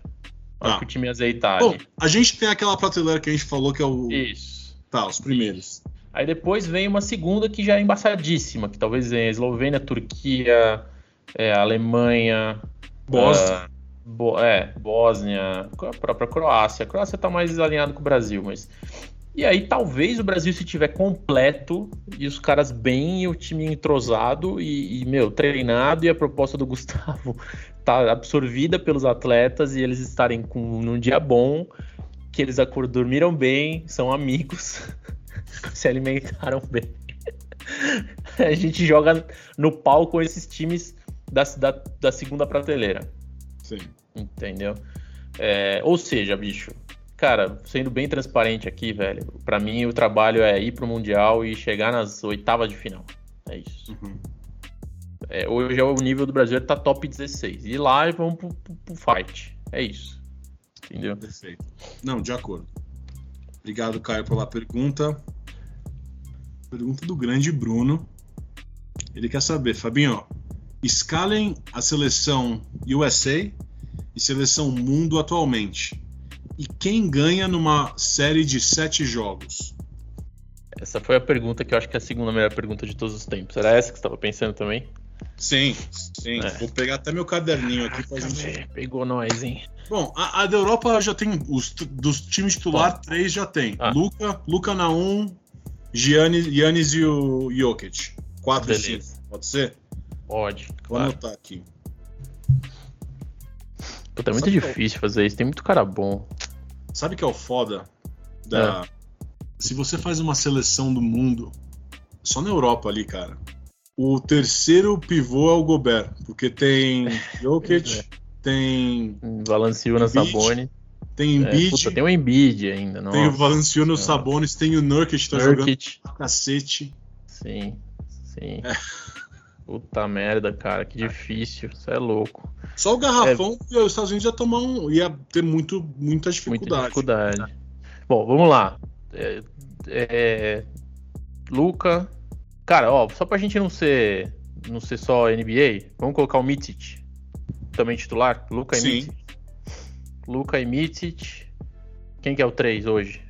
Acho Tá. que o time azeitar Bom, a gente tem aquela prateleira que a gente falou que é o. Isso. Tá, os primeiros. Aí depois vem uma segunda que já é embaçadíssima, que talvez venha Eslovênia, Turquia, é, Alemanha, Bósnia. ah, Bo- é, Bósnia, a própria Croácia. A Croácia tá mais alinhado com o Brasil, mas. E aí talvez o Brasil, se tiver completo, e os caras bem, e o time entrosado e, e, meu, treinado, e a proposta do [laughs] Gustavo tá absorvida pelos atletas e eles estarem com, num dia bom, que eles acor- dormiram bem, são amigos, [laughs] se alimentaram bem. [laughs] A gente joga no pau com esses times da, da, da segunda prateleira. Sim. Entendeu? É, ou seja, bicho, cara, sendo bem transparente aqui, velho, pra mim o trabalho é ir pro Mundial e chegar nas oitavas de final. É isso. Uhum. É, hoje é o nível do Brasil tá top 16. E lá vamos pro, pro, pro fight. É isso. Entendeu? Perfeito. Não, de acordo. Obrigado, Caio, pela pergunta. Pergunta do grande Bruno. Ele quer saber, Fabinho, escalem a seleção USA e seleção mundo atualmente. E quem ganha numa série de sete jogos? Essa foi a pergunta que eu acho que é a segunda melhor pergunta de todos os tempos. Era essa que você estava pensando também? Sim, sim. É. Vou pegar até meu caderninho aqui pra gente. Pegou nós, hein? Bom, a, a da Europa já tem. Os, dos times titular, três já tem. Ah. Luca, Luca na 1, Giannis, Giannis e o Jokic. 4 e. 5. Pode ser? Pode, Vou claro. anotar aqui. Puta, é muito Sabe qual- difícil fazer isso. Tem muito cara bom. Sabe o que é o foda? Da... Se você faz uma seleção do mundo, só na Europa ali, cara. O terceiro pivô é o Gobert, porque tem [laughs] Jokic, É. tem, Valanciunas, Sabone. tem É, Embiid, puta, tem o Embiid ainda. tem o Valanciunas. Sabonis, tem o Nurkic que tá jogando Nurkic. pra cacete. Sim, sim. É. Puta merda, cara, que difícil. Isso é louco. Só o garrafão e os Estados Unidos ia tomar um, ia ter muito, muita Muita dificuldade. dificuldade. Bom, vamos lá. É, É, Luca. Cara, ó, só pra gente não ser não ser só NBA, vamos colocar o Mitic também titular? Luca e Mitic. Luca e Mitic. Quem que é o 3 hoje?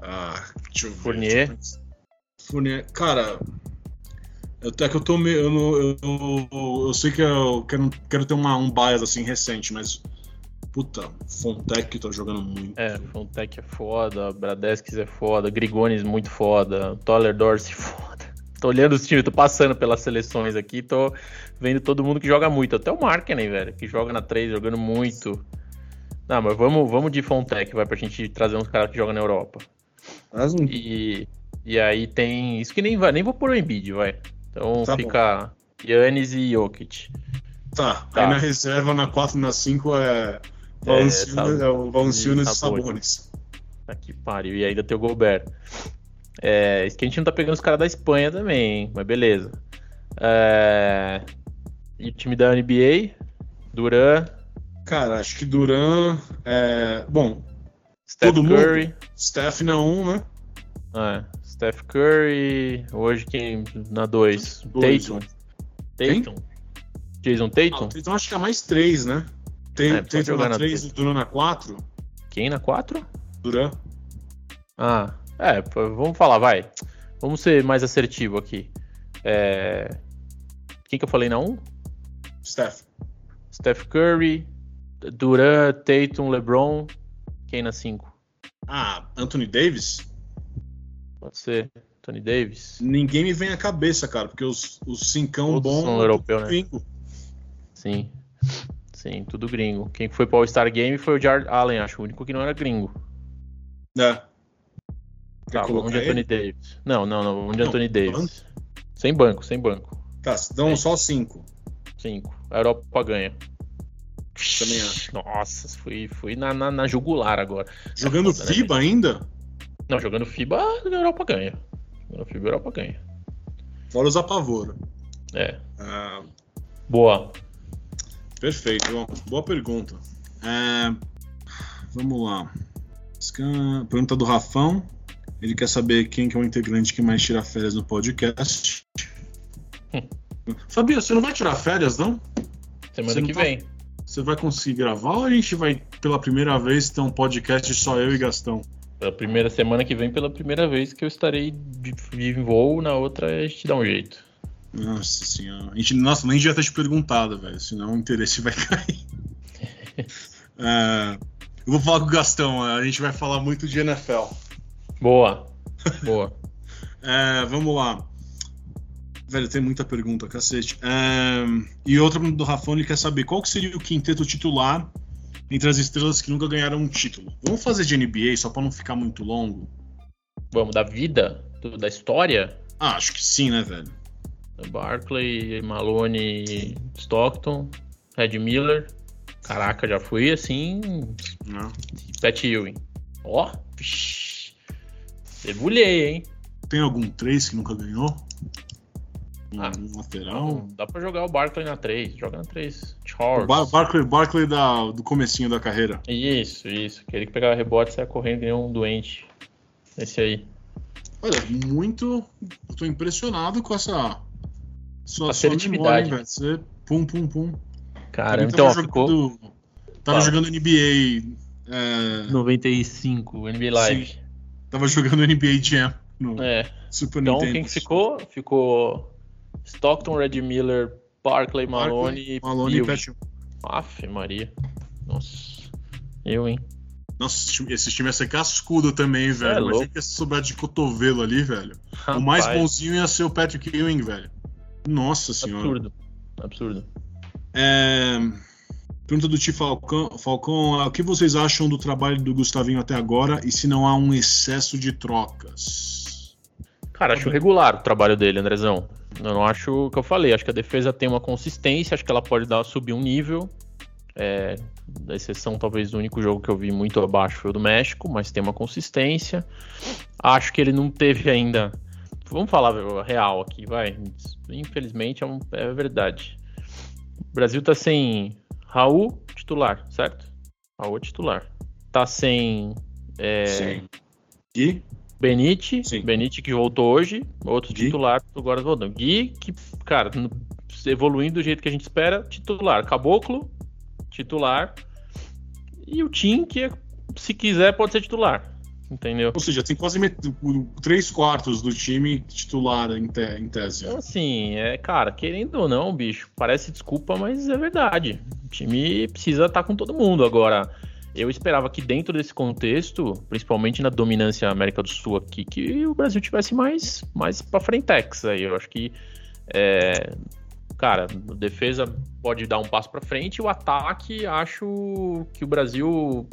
Ah, deixa eu ver. Fournier. Fournier. Cara, até que eu tô meio. Eu, eu, eu, eu, sei que eu quero, quero ter uma, um bias assim recente, mas. Puta, Fontec tá jogando muito. É, Fontec é foda, Bradeskis é foda, Grigones muito foda, Toller Dorsey [laughs] foda. Tô olhando os times, tô passando pelas seleções aqui, tô vendo todo mundo que joga muito. Até o Markkinen, velho, que joga na 3, jogando muito. Não, mas vamos, vamos de Fontec, vai, pra gente trazer uns caras que jogam na Europa. Mas um... E, e aí tem. Isso que nem vai, nem vou pôr o Embiid, vai. Então Tá fica Yannis e Jokic. Tá, Tá. aí na reserva, na 4 e na 5 é. Valanciunas, é o Valanciunas e e Sabonis. Tá que pariu. E ainda tem o Gobert. É, isso que a gente não tá pegando os caras da Espanha também, hein? Mas beleza. É, E o time da NBA, Duran, Cara, acho que Duran. É... Bom, Steph Todo mundo? Curry. Steph na 1, né? É, Steph Curry. Hoje quem na 2? Dois, Tatum. Tatum. Jason Ah, Tatum? então acho que é mais 3, né? Tem, É, jogar na na 3 três. e Duran na 4. Quem na 4? Duran. Ah, é, vamos falar, vai. Vamos ser mais assertivo aqui. É... Quem que eu falei na 1? Steph. Steph Curry, Duran, Tatum, LeBron. Quem na 5? Ah, Anthony Davis? Pode ser. Tony Davis. Ninguém me vem à cabeça, cara, porque os, os cincão Todos bom. são europeu, né? gringo. Sim. Sim, tudo gringo. Quem foi para o All-Star Game foi o Jared Allen, acho. O único que não era gringo. É. Tá, Quer vamos colocar de Anthony ele? Davis. Não, não, não. Vamos de Não, Anthony banco? Davis. Sem banco, sem banco. Tá, dão É. só 5. 5. A Europa ganha. Também acho. Nossa, fui, fui na, na, na jugular agora. Jogando É foda, né, FIBA ainda? Não, jogando FIBA, a Europa ganha. Jogando FIBA, a Europa ganha. Fora os apavoro. É. Ah, Boa. perfeito, ó. boa pergunta. É, vamos lá. Pergunta do Rafão. Ele quer saber quem que é o integrante que mais tira férias no podcast. Fabio, você não vai tirar férias, não? Semana Você não que tá- vem. Você vai conseguir gravar ou a gente vai, pela primeira vez, ter um podcast só eu e Gastão? Pela primeira semana que vem, pela primeira vez que eu estarei de, de voo, na outra a gente dá um jeito. Nossa senhora. A gente, nossa, nem devia ter te perguntado, velho. Senão o interesse vai [laughs] cair. É, [laughs] eu vou falar com o Gastão. A gente vai falar muito de NFL. Boa. Boa. [laughs] É, vamos lá. Velho, tem muita pergunta, cacete. É, e outra do Rafão, ele quer saber qual que seria o quinteto titular entre as estrelas que nunca ganharam um título. Vamos fazer de NBA só pra não ficar muito longo? Vamos, da vida, do- da história. Ah, acho que sim, né, velho? Barkley, Malone, Stockton, Red Miller. Caraca, já fui assim. Não. Pat Ewing. Ó, vixi. Debulhei, hein? Tem algum 3 que nunca ganhou? Um Ah, lateral? Dá pra jogar o Barkley na 3. Joga na 3. O Charles. Bar Barkley, Barkley da, do comecinho da carreira. Isso, isso. Aquele que pegava rebote e saia correndo que nem um doente. Esse aí. Olha, muito. Eu tô impressionado com essa. Sua, sua Assertividade. memória, hein, velho. Você. Pum, pum, pum. Cara, então, ó, tava ficou jogando, Tava Fala. jogando NBA. é, 95, NBA Live. tava jogando NBA Jam no É. Super Então, Nintendo. quem que ficou? Ficou Stockton, Red Miller, Barkley, Malone Barkley, e Malone e Ewing. Pat. Aff, Maria. Nossa. Eu, hein? Nossa, esse time, ia ser cascudo também, velho. é Imagina que ia sobrar de cotovelo ali, velho. O mais Rapaz, bonzinho ia ser o Patrick Ewing, velho. Nossa senhora. Absurdo. Absurdo. É... Pergunta do Ti Falcão, Falcão, o que vocês acham do trabalho do Gustavinho até agora e se não há um excesso de trocas? Cara, acho regular o trabalho dele, Andrezão. Eu não acho o que eu falei. Acho que a defesa tem uma consistência, acho que ela pode dar subir um nível. É, da exceção, talvez, do único jogo que eu vi muito abaixo foi o do México, mas tem uma consistência. Acho que ele não teve ainda. Vamos falar real aqui, vai. Infelizmente é, um- é verdade. O Brasil tá sem Raul titular, certo? Raul é titular. Tá sem é, Sim. Gui? Benite, Sim. Benite que voltou hoje, outro Gui. titular Guarda voltando. Gui, que, cara, evoluindo do jeito que a gente espera, titular. Caboclo, titular. E o Tim, que é- se quiser pode ser titular. Entendeu? Ou seja, tem quase três quartos do time titular em, te... em tese. Então, assim, é, cara, querendo ou não, bicho, parece desculpa, mas é verdade. O time precisa estar com todo mundo. Agora, eu esperava que dentro desse contexto, principalmente na dominância América do Sul aqui, que o Brasil tivesse mais, mais pra frentex aí. Eu acho que, é, cara, defesa pode dar um passo pra frente o ataque, acho que o Brasil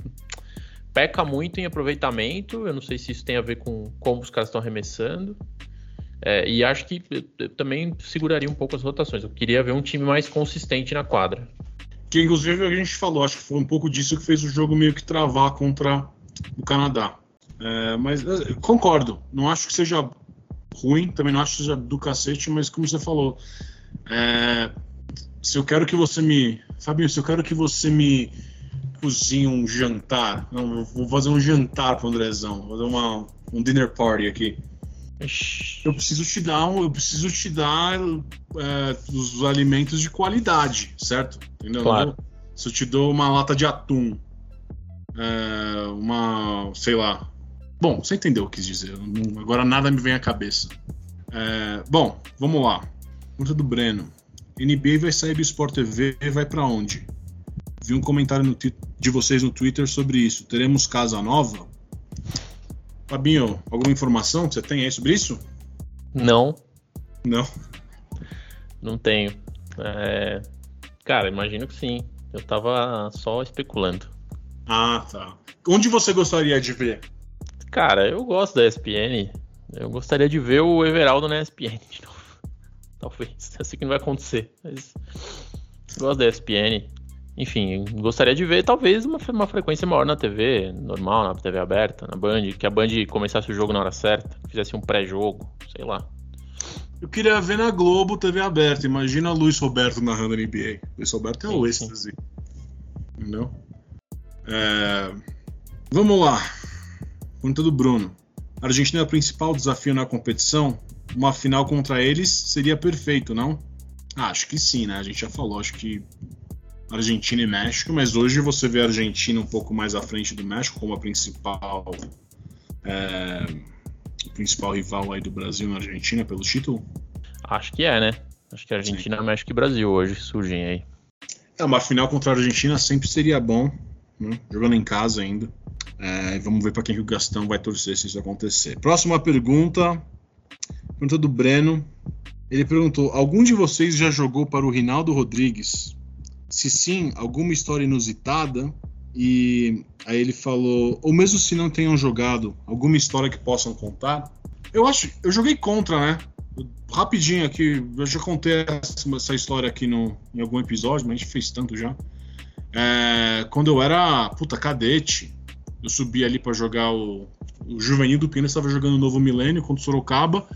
peca muito em aproveitamento. Eu não sei se isso tem a ver com como os caras estão arremessando. É, e acho que eu também seguraria um pouco as rotações. Eu queria ver um time mais consistente na quadra. Que inclusive a gente falou, acho que foi um pouco disso que fez o jogo meio que travar contra o Canadá. É, mas é, concordo, não acho que seja ruim, também não acho que seja do cacete, mas como você falou, é, se eu quero que você me. Fabinho, se eu quero que você me cozinhe um jantar, não, vou fazer um jantar pro Andrezão, vou fazer uma, um dinner party aqui. Eu preciso te dar, eu preciso te dar é, os alimentos de qualidade, certo? Entendeu? Claro. Se eu te dou uma lata de atum, é, uma, sei lá. Bom, você entendeu o que eu quis dizer. não- Agora nada me vem à cabeça. É, bom, vamos lá. Pergunta do Breno. NBA vai sair do Sport TV e vai pra onde? Vi um comentário no de vocês no Twitter sobre isso. Teremos casa nova? Fabinho, alguma informação que você tem aí sobre isso? Não, Não. não tenho. É, Cara, imagino que sim. Eu tava só especulando. Ah, tá. Onde você gostaria de ver? Cara, eu gosto da ESPN. Eu gostaria de ver o Everaldo na ESPN de novo. [laughs] Talvez. Eu sei que não vai acontecer, mas gosto da ESPN. Enfim, gostaria de ver talvez uma, uma frequência maior na TV, normal, na TV aberta, na Band, que a Band começasse o jogo na hora certa, fizesse um pré-jogo, sei lá. Eu queria ver na Globo TV aberta. Imagina Luiz Roberto narrando a NBA. Luiz Roberto é o êxtase. Entendeu? É, Vamos lá. Pergunta do Bruno. A Argentina é o principal desafio na competição? Uma final contra eles seria perfeito, não? Ah, acho que sim, né? A gente já falou, acho que Argentina e México, mas hoje você vê a Argentina um pouco mais à frente do México como a principal é, o principal rival aí do Brasil na Argentina pelo título. Acho que é, né? Acho que a Argentina, México e Brasil hoje surgem aí. É, uma final contra a Argentina sempre seria bom, né? jogando em casa ainda. É, vamos ver para quem que o Gastão vai torcer se isso acontecer. Próxima pergunta, pergunta do Breno. Ele perguntou: algum de vocês já jogou para o Rinaldo Rodrigues? Se sim, alguma história inusitada? E aí ele falou: ou mesmo se não tenham jogado, alguma história que possam contar? Eu acho, eu joguei contra, né? Rapidinho aqui, eu já contei essa, história aqui no, em algum episódio, mas a gente fez tanto já. É, quando eu era, puta, cadete, eu subi ali para jogar o, o Juvenil do Pina, estava jogando o Novo Milênio contra o Sorocaba,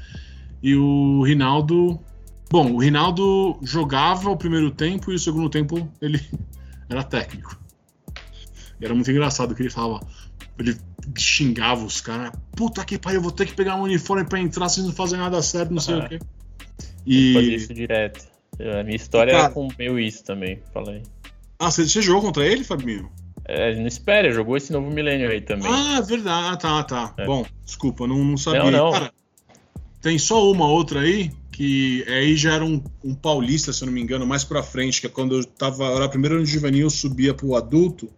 e o Rinaldo. Bom, o Rinaldo jogava o primeiro tempo e o segundo tempo ele [laughs] era técnico. E era muito engraçado que ele falava. Ele xingava os caras. Puta que pariu, eu vou ter que pegar um uniforme pra entrar se não fazer nada certo, não sei Ah. o quê. Fazia E. isso direto. A minha história Cara- era com meio isso também, falei. Ah, você, você jogou contra ele, Fabinho? É, não espere, jogou esse novo milênio aí também. Ah, verdade. Ah, tá, tá. É. Bom, desculpa, não, não sabia. Não, não. Cara, tem só uma outra aí, que aí já era um, um paulista, se eu não me engano, mais pra frente, que é quando eu tava. Era a primeira ano de juvenil, eu subia pro adulto.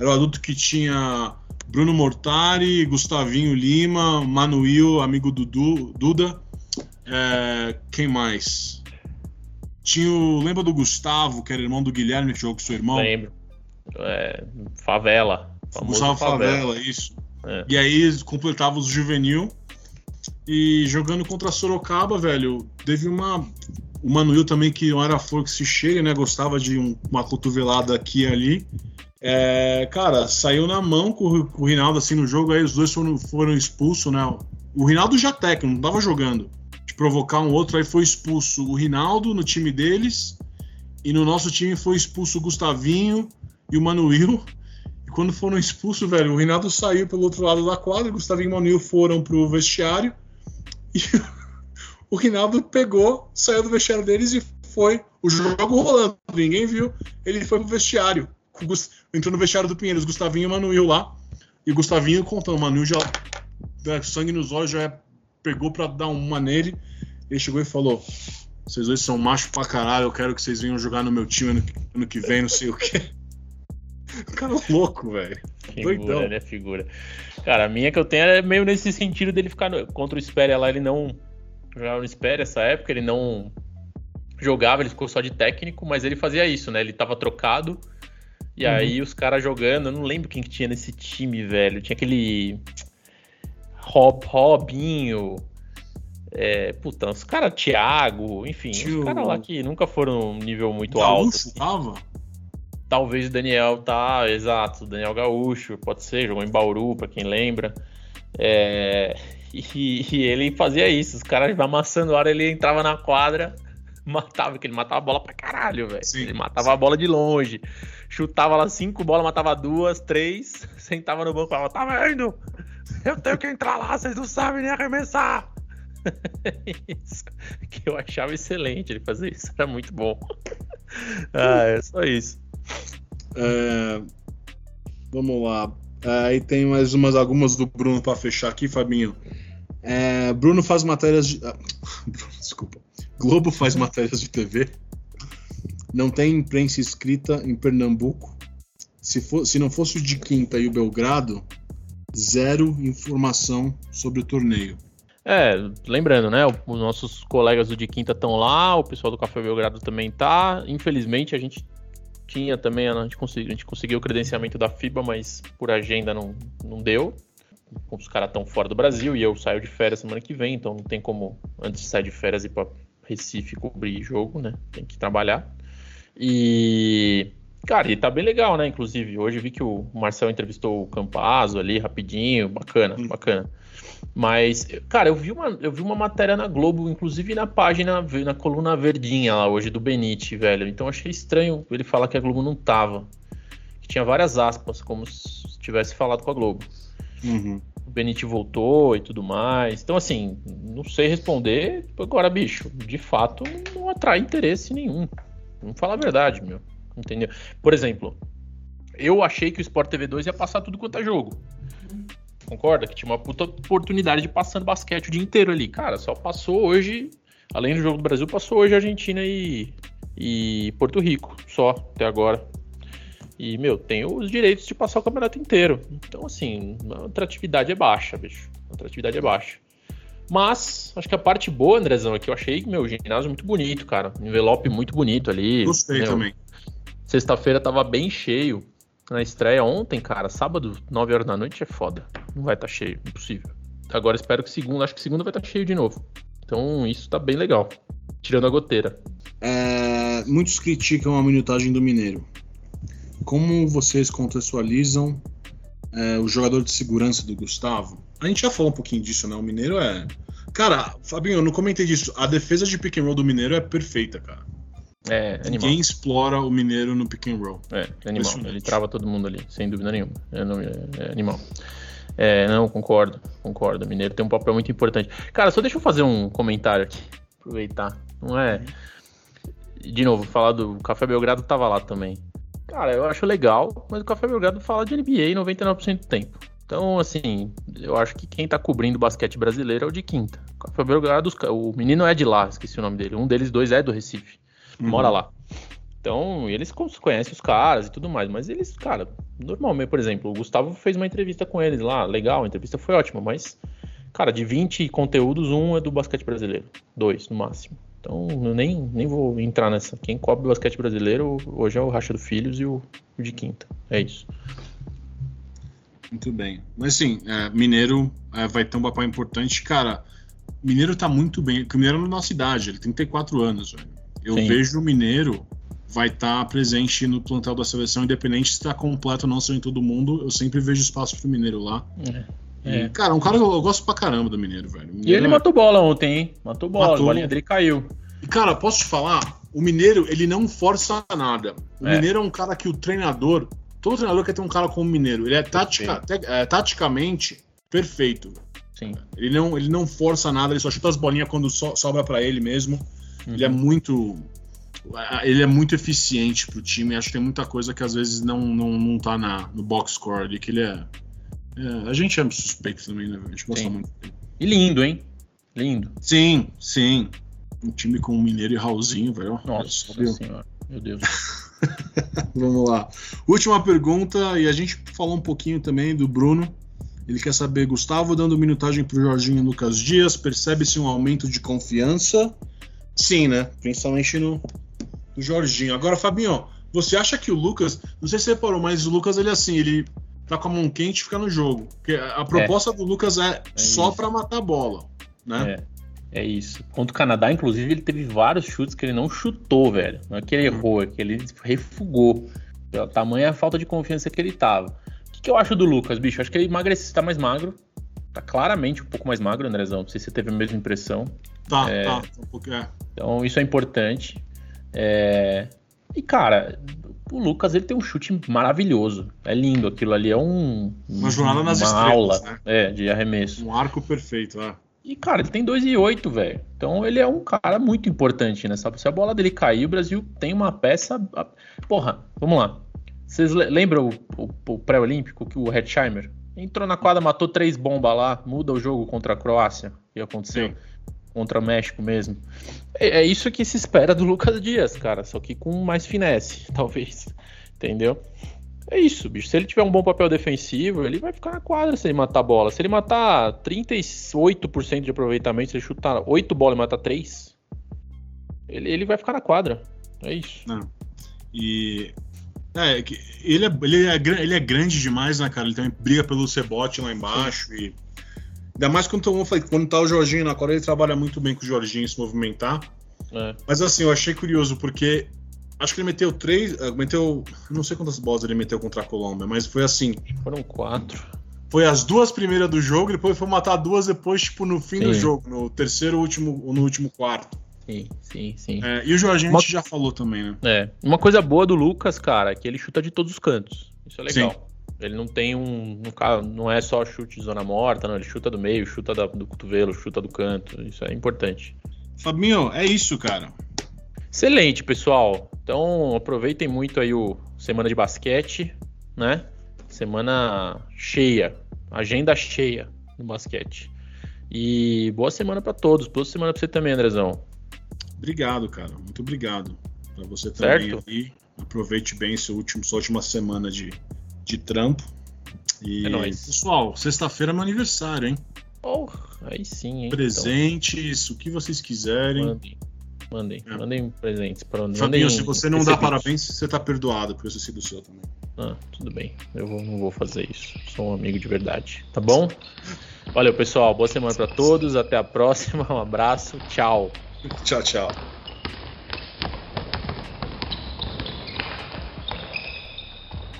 Era o adulto que tinha Bruno Mortari, Gustavinho Lima, Manuel, amigo do Du- Duda. É, quem mais? Tinha o. Lembra do Gustavo, que era irmão do Guilherme, que jogou com seu irmão? Lembro. É, favela. Gustavo Favela, isso. É. E aí completava os juvenil. E jogando contra Sorocaba, velho, teve uma. O Manuel também, que não era flor que se cheira, né? Gostava de um- uma cotovelada aqui e ali. É, cara, saiu na mão com, o- com o Rinaldo assim no jogo, aí os dois foram, foram expulsos, né? O Rinaldo já técnico, não tava jogando. De provocar um outro, aí foi expulso o Rinaldo no time deles. E no nosso time foi expulso o Gustavinho e o Manuel. E quando foram expulsos, velho, o Reinaldo saiu pelo outro lado da quadra, o Gustavinho e o Manil foram pro vestiário. E [laughs] o Reinaldo pegou, saiu do vestiário deles e foi. O jogo rolando, ninguém viu. Ele foi pro vestiário. Entrou no vestiário do Pinheiros, Gustavinho e o Manuel lá. E o Gustavinho contando, o Manuel já. Sangue nos olhos, já pegou pra dar uma nele. Ele chegou e falou: Vocês dois são macho pra caralho, eu quero que vocês venham jogar no meu time ano, ano que vem, não sei o quê. [laughs] Cara louco, velho. Figura, né? Figura. Cara, a minha que eu tenho é meio nesse sentido dele ficar no... contra o Spéria lá, ele não. Jogava no Spéria essa época, ele não jogava, ele ficou só de técnico, mas ele fazia isso, né? Ele tava trocado. E uhum. aí os caras jogando, eu não lembro quem que tinha nesse time, velho. Tinha aquele. Rob, Robinho. É, puta, os caras, Thiago, enfim, Tio... os caras lá que nunca foram um nível muito Gaúcho, alto. Assim. Tava? Talvez o Daniel tá, exato, Daniel Gaúcho, pode ser, jogou em Bauru, pra quem lembra. É, e, e, ele fazia isso, os caras amassando a hora, ele entrava na quadra, [laughs] matava, que ele matava a bola pra caralho, velho. Ele matava sim. a bola de longe. Chutava lá cinco bolas, matava duas, três, [laughs] sentava no banco e falava, tá vendo? Eu tenho que entrar lá, vocês não sabem nem arremessar. [laughs] isso, que eu achava excelente ele fazer isso, era muito bom. ah, é só isso. É, vamos lá. Aí tem mais umas algumas do Bruno para fechar aqui, Fabinho. É, Bruno faz matérias de. Ah, [laughs] desculpa. Globo faz matérias de TV. Não tem imprensa escrita em Pernambuco. Se, for, se não fosse o de Quinta e o Belgrado, zero informação sobre o torneio. É, lembrando, né? Os nossos colegas do de Quinta estão lá, o pessoal do Café Belgrado também tá. Infelizmente, a gente tinha também, a gente, conseguiu, a gente conseguiu o credenciamento da FIBA, mas por agenda não, não deu. Os caras estão fora do Brasil e eu saio de férias semana que vem, então não tem como, antes de sair de férias, ir para Recife cobrir jogo, né? Tem que trabalhar. E. Cara, e tá bem legal, né? Inclusive, hoje vi que o Marcel entrevistou o Campazzo ali rapidinho, bacana, bacana. Mas, cara, eu vi, uma, eu vi uma matéria na Globo, inclusive na página, na coluna verdinha lá hoje do Benite, velho. Então achei estranho ele falar que a Globo não tava. Que tinha várias aspas, como se tivesse falado com a Globo. Uhum. O Benite voltou e tudo mais. Então, assim, não sei responder. Agora, bicho, de fato, não atrai interesse nenhum. Vamos falar a verdade, meu. Entendeu? Por exemplo, eu achei que o Sport TV 2 ia passar tudo quanto é jogo. Concorda? Que tinha uma puta oportunidade de passando basquete o dia inteiro ali. Cara, só passou hoje, além do jogo do Brasil, passou hoje Argentina e, e Porto Rico, só até agora. E, meu, tem os direitos de passar o campeonato inteiro. Então, assim, a atratividade é baixa, bicho. A atratividade é baixa. Mas, acho que a parte boa, Andrezão, é que eu achei meu ginásio muito bonito, cara. Envelope muito bonito ali. Gostei meu. também. Sexta-feira tava bem cheio na estreia ontem, cara, sábado, 9 horas da noite é foda. Não vai estar tá cheio, impossível. Agora espero que segunda, acho que segunda vai estar tá cheio de novo. Então isso tá bem legal. Tirando a goteira. É, muitos criticam a minutagem do Mineiro. Como vocês contextualizam é, o jogador de segurança do Gustavo? A gente já falou um pouquinho disso, né? O Mineiro é. Cara, Fabinho, eu não comentei disso. A defesa de pick and roll do Mineiro é perfeita, cara. É, animal. Ninguém explora o mineiro no pick and roll. É, animal. Ele trava todo mundo ali, sem dúvida nenhuma. É, não, é, é animal. É, não, concordo, concordo. O mineiro tem um papel muito importante. Cara, só deixa eu fazer um comentário aqui. Aproveitar. Não é. De novo, falar do Café Belgrado tava lá também. Cara, eu acho legal, mas o Café Belgrado fala de NBA 99% do tempo. Então, assim, eu acho que quem tá cobrindo basquete brasileiro é o de quinta. O Café Belgrado, o menino é de lá, esqueci o nome dele. Um deles dois é do Recife uhum. mora lá. Então, eles conhecem os caras e tudo mais, mas eles, cara, normalmente, por exemplo, o Gustavo fez uma entrevista com eles lá, legal, a entrevista foi ótima, mas, cara, de 20 conteúdos, um é do basquete brasileiro, dois no máximo. Então, eu nem, nem vou entrar nessa. Quem cobre o basquete brasileiro hoje é o Racha do Filhos e o, o de Quinta. É isso. Muito bem. Mas sim, é, Mineiro é, vai ter um papel importante. Cara, Mineiro tá muito bem. O Mineiro é na nossa idade, ele tem 34 anos, velho. Eu Sim. vejo o Mineiro vai estar tá presente no plantel da seleção, independente se está completo ou não sendo todo mundo. Eu sempre vejo espaço pro Mineiro lá. É. E, é. cara, um cara que eu, eu, gosto pra caramba do Mineiro, velho. Mineiro e ele é... matou bola ontem, hein? Matou bola, matou. a bolinha dele caiu. E, cara, posso te falar? O Mineiro, ele não força nada. O é. Mineiro é um cara que o treinador todo treinador quer ter um cara como o Mineiro. Ele é, tática, te, é taticamente perfeito. Sim. Ele não, ele não força nada, ele só chuta as bolinhas quando so, sobra para ele mesmo. Uhum. Ele é muito. Ele é muito eficiente pro time. Acho que tem muita coisa que às vezes não, não, não tá na, no box score ali, que ele é, é. a gente é suspeito também, né? A gente gosta Sim. muito. E lindo, hein? Lindo. Sim, sim. Um time com o Mineiro e Raulzinho, velho. Nossa senhora, meu Deus. [laughs] Vamos lá. Última pergunta, e a gente falou um pouquinho também do Bruno. Ele quer saber, Gustavo dando minutagem para o Jorginho Lucas Dias, percebe-se um aumento de confiança? Sim, né? Principalmente no, no Jorginho. Agora, Fabinho, você acha que o Lucas, não sei se você reparou, mas o Lucas, ele assim, ele tá com a mão quente e fica no jogo. Porque a proposta é. do Lucas é, é só para matar a bola, né? É. É isso. Contra o Canadá, inclusive, ele teve vários chutes que ele não chutou, velho. Não é que ele errou, é que ele refugou. O tamanho é a falta de confiança que ele tava. O que, que eu acho do Lucas, bicho? Acho que ele emagrece, tá mais magro. Tá claramente um pouco mais magro, Andrezão. Não sei se você teve a mesma impressão. Tá, é... tá. Um pouco, é. Então, isso é importante. É... E, cara, o Lucas ele tem um chute maravilhoso. É lindo aquilo ali. É um. Uma jornada nas uma estrelas, aula né? é, de arremesso. Um arco perfeito, é. E, cara, ele tem 2,8, velho. Então ele é um cara muito importante nessa. Se a bola dele cair, o Brasil tem uma peça. Porra, vamos lá. Vocês lembram o, o, o pré-olímpico que o Hetzheimer entrou na quadra, matou três bombas lá, muda o jogo contra a Croácia? O que aconteceu? Sim. Contra o México mesmo. É, é isso que se espera do Lucas Dias, cara. Só que com mais finesse, [laughs] talvez. Entendeu? É isso, bicho. Se ele tiver um bom papel defensivo, ele vai ficar na quadra se ele matar a bola. Se ele matar 38% de aproveitamento, se ele chutar 8 bolas e matar 3, ele, ele vai ficar na quadra. É isso. Não. E. É, ele é, ele, é, ele é grande demais, né, cara? Ele também briga pelo cebote lá embaixo. E... Ainda mais quando, quando tá o Jorginho na quadra, ele trabalha muito bem com o Jorginho se movimentar. É. Mas assim, eu achei curioso, porque Acho que ele meteu três. Meteu. Não sei quantas bolas ele meteu contra a Colômbia, mas foi assim. Foram quatro. Foi as duas primeiras do jogo, depois foi matar duas depois, tipo, no fim sim. do jogo, no terceiro último, no último quarto. Sim, sim, sim. É, e o Jorginho Uma... a gente já falou também, né? É. Uma coisa boa do Lucas, cara, é que ele chuta de todos os cantos. Isso é legal. Sim. Ele não tem um, um. Não é só chute de zona morta, não. Ele chuta do meio, chuta da, do cotovelo, chuta do canto. Isso é importante. Fabinho, é isso, cara. Excelente, pessoal. Então aproveitem muito aí o semana de basquete, né? Semana cheia, agenda cheia no basquete. E boa semana para todos. Boa semana para você também, Andrezão. Obrigado, cara. Muito obrigado. Para você também certo? aí. Aproveite bem seu último, sua última semana de, de trampo. E, é nóis. pessoal, sexta-feira é meu aniversário, hein? Oh, aí sim, hein? Presentes, então. o que vocês quiserem. Mandem. Mandem, é. mandem presentes para Fabinho, mandem se você não dá parabéns, você tá perdoado por eu sido seu também. Ah, tudo bem. Eu vou, não vou fazer isso. Sou um amigo de verdade. Tá bom? Valeu, pessoal. Boa semana para todos. Até a próxima. [laughs] Um abraço. Tchau. Tchau, tchau.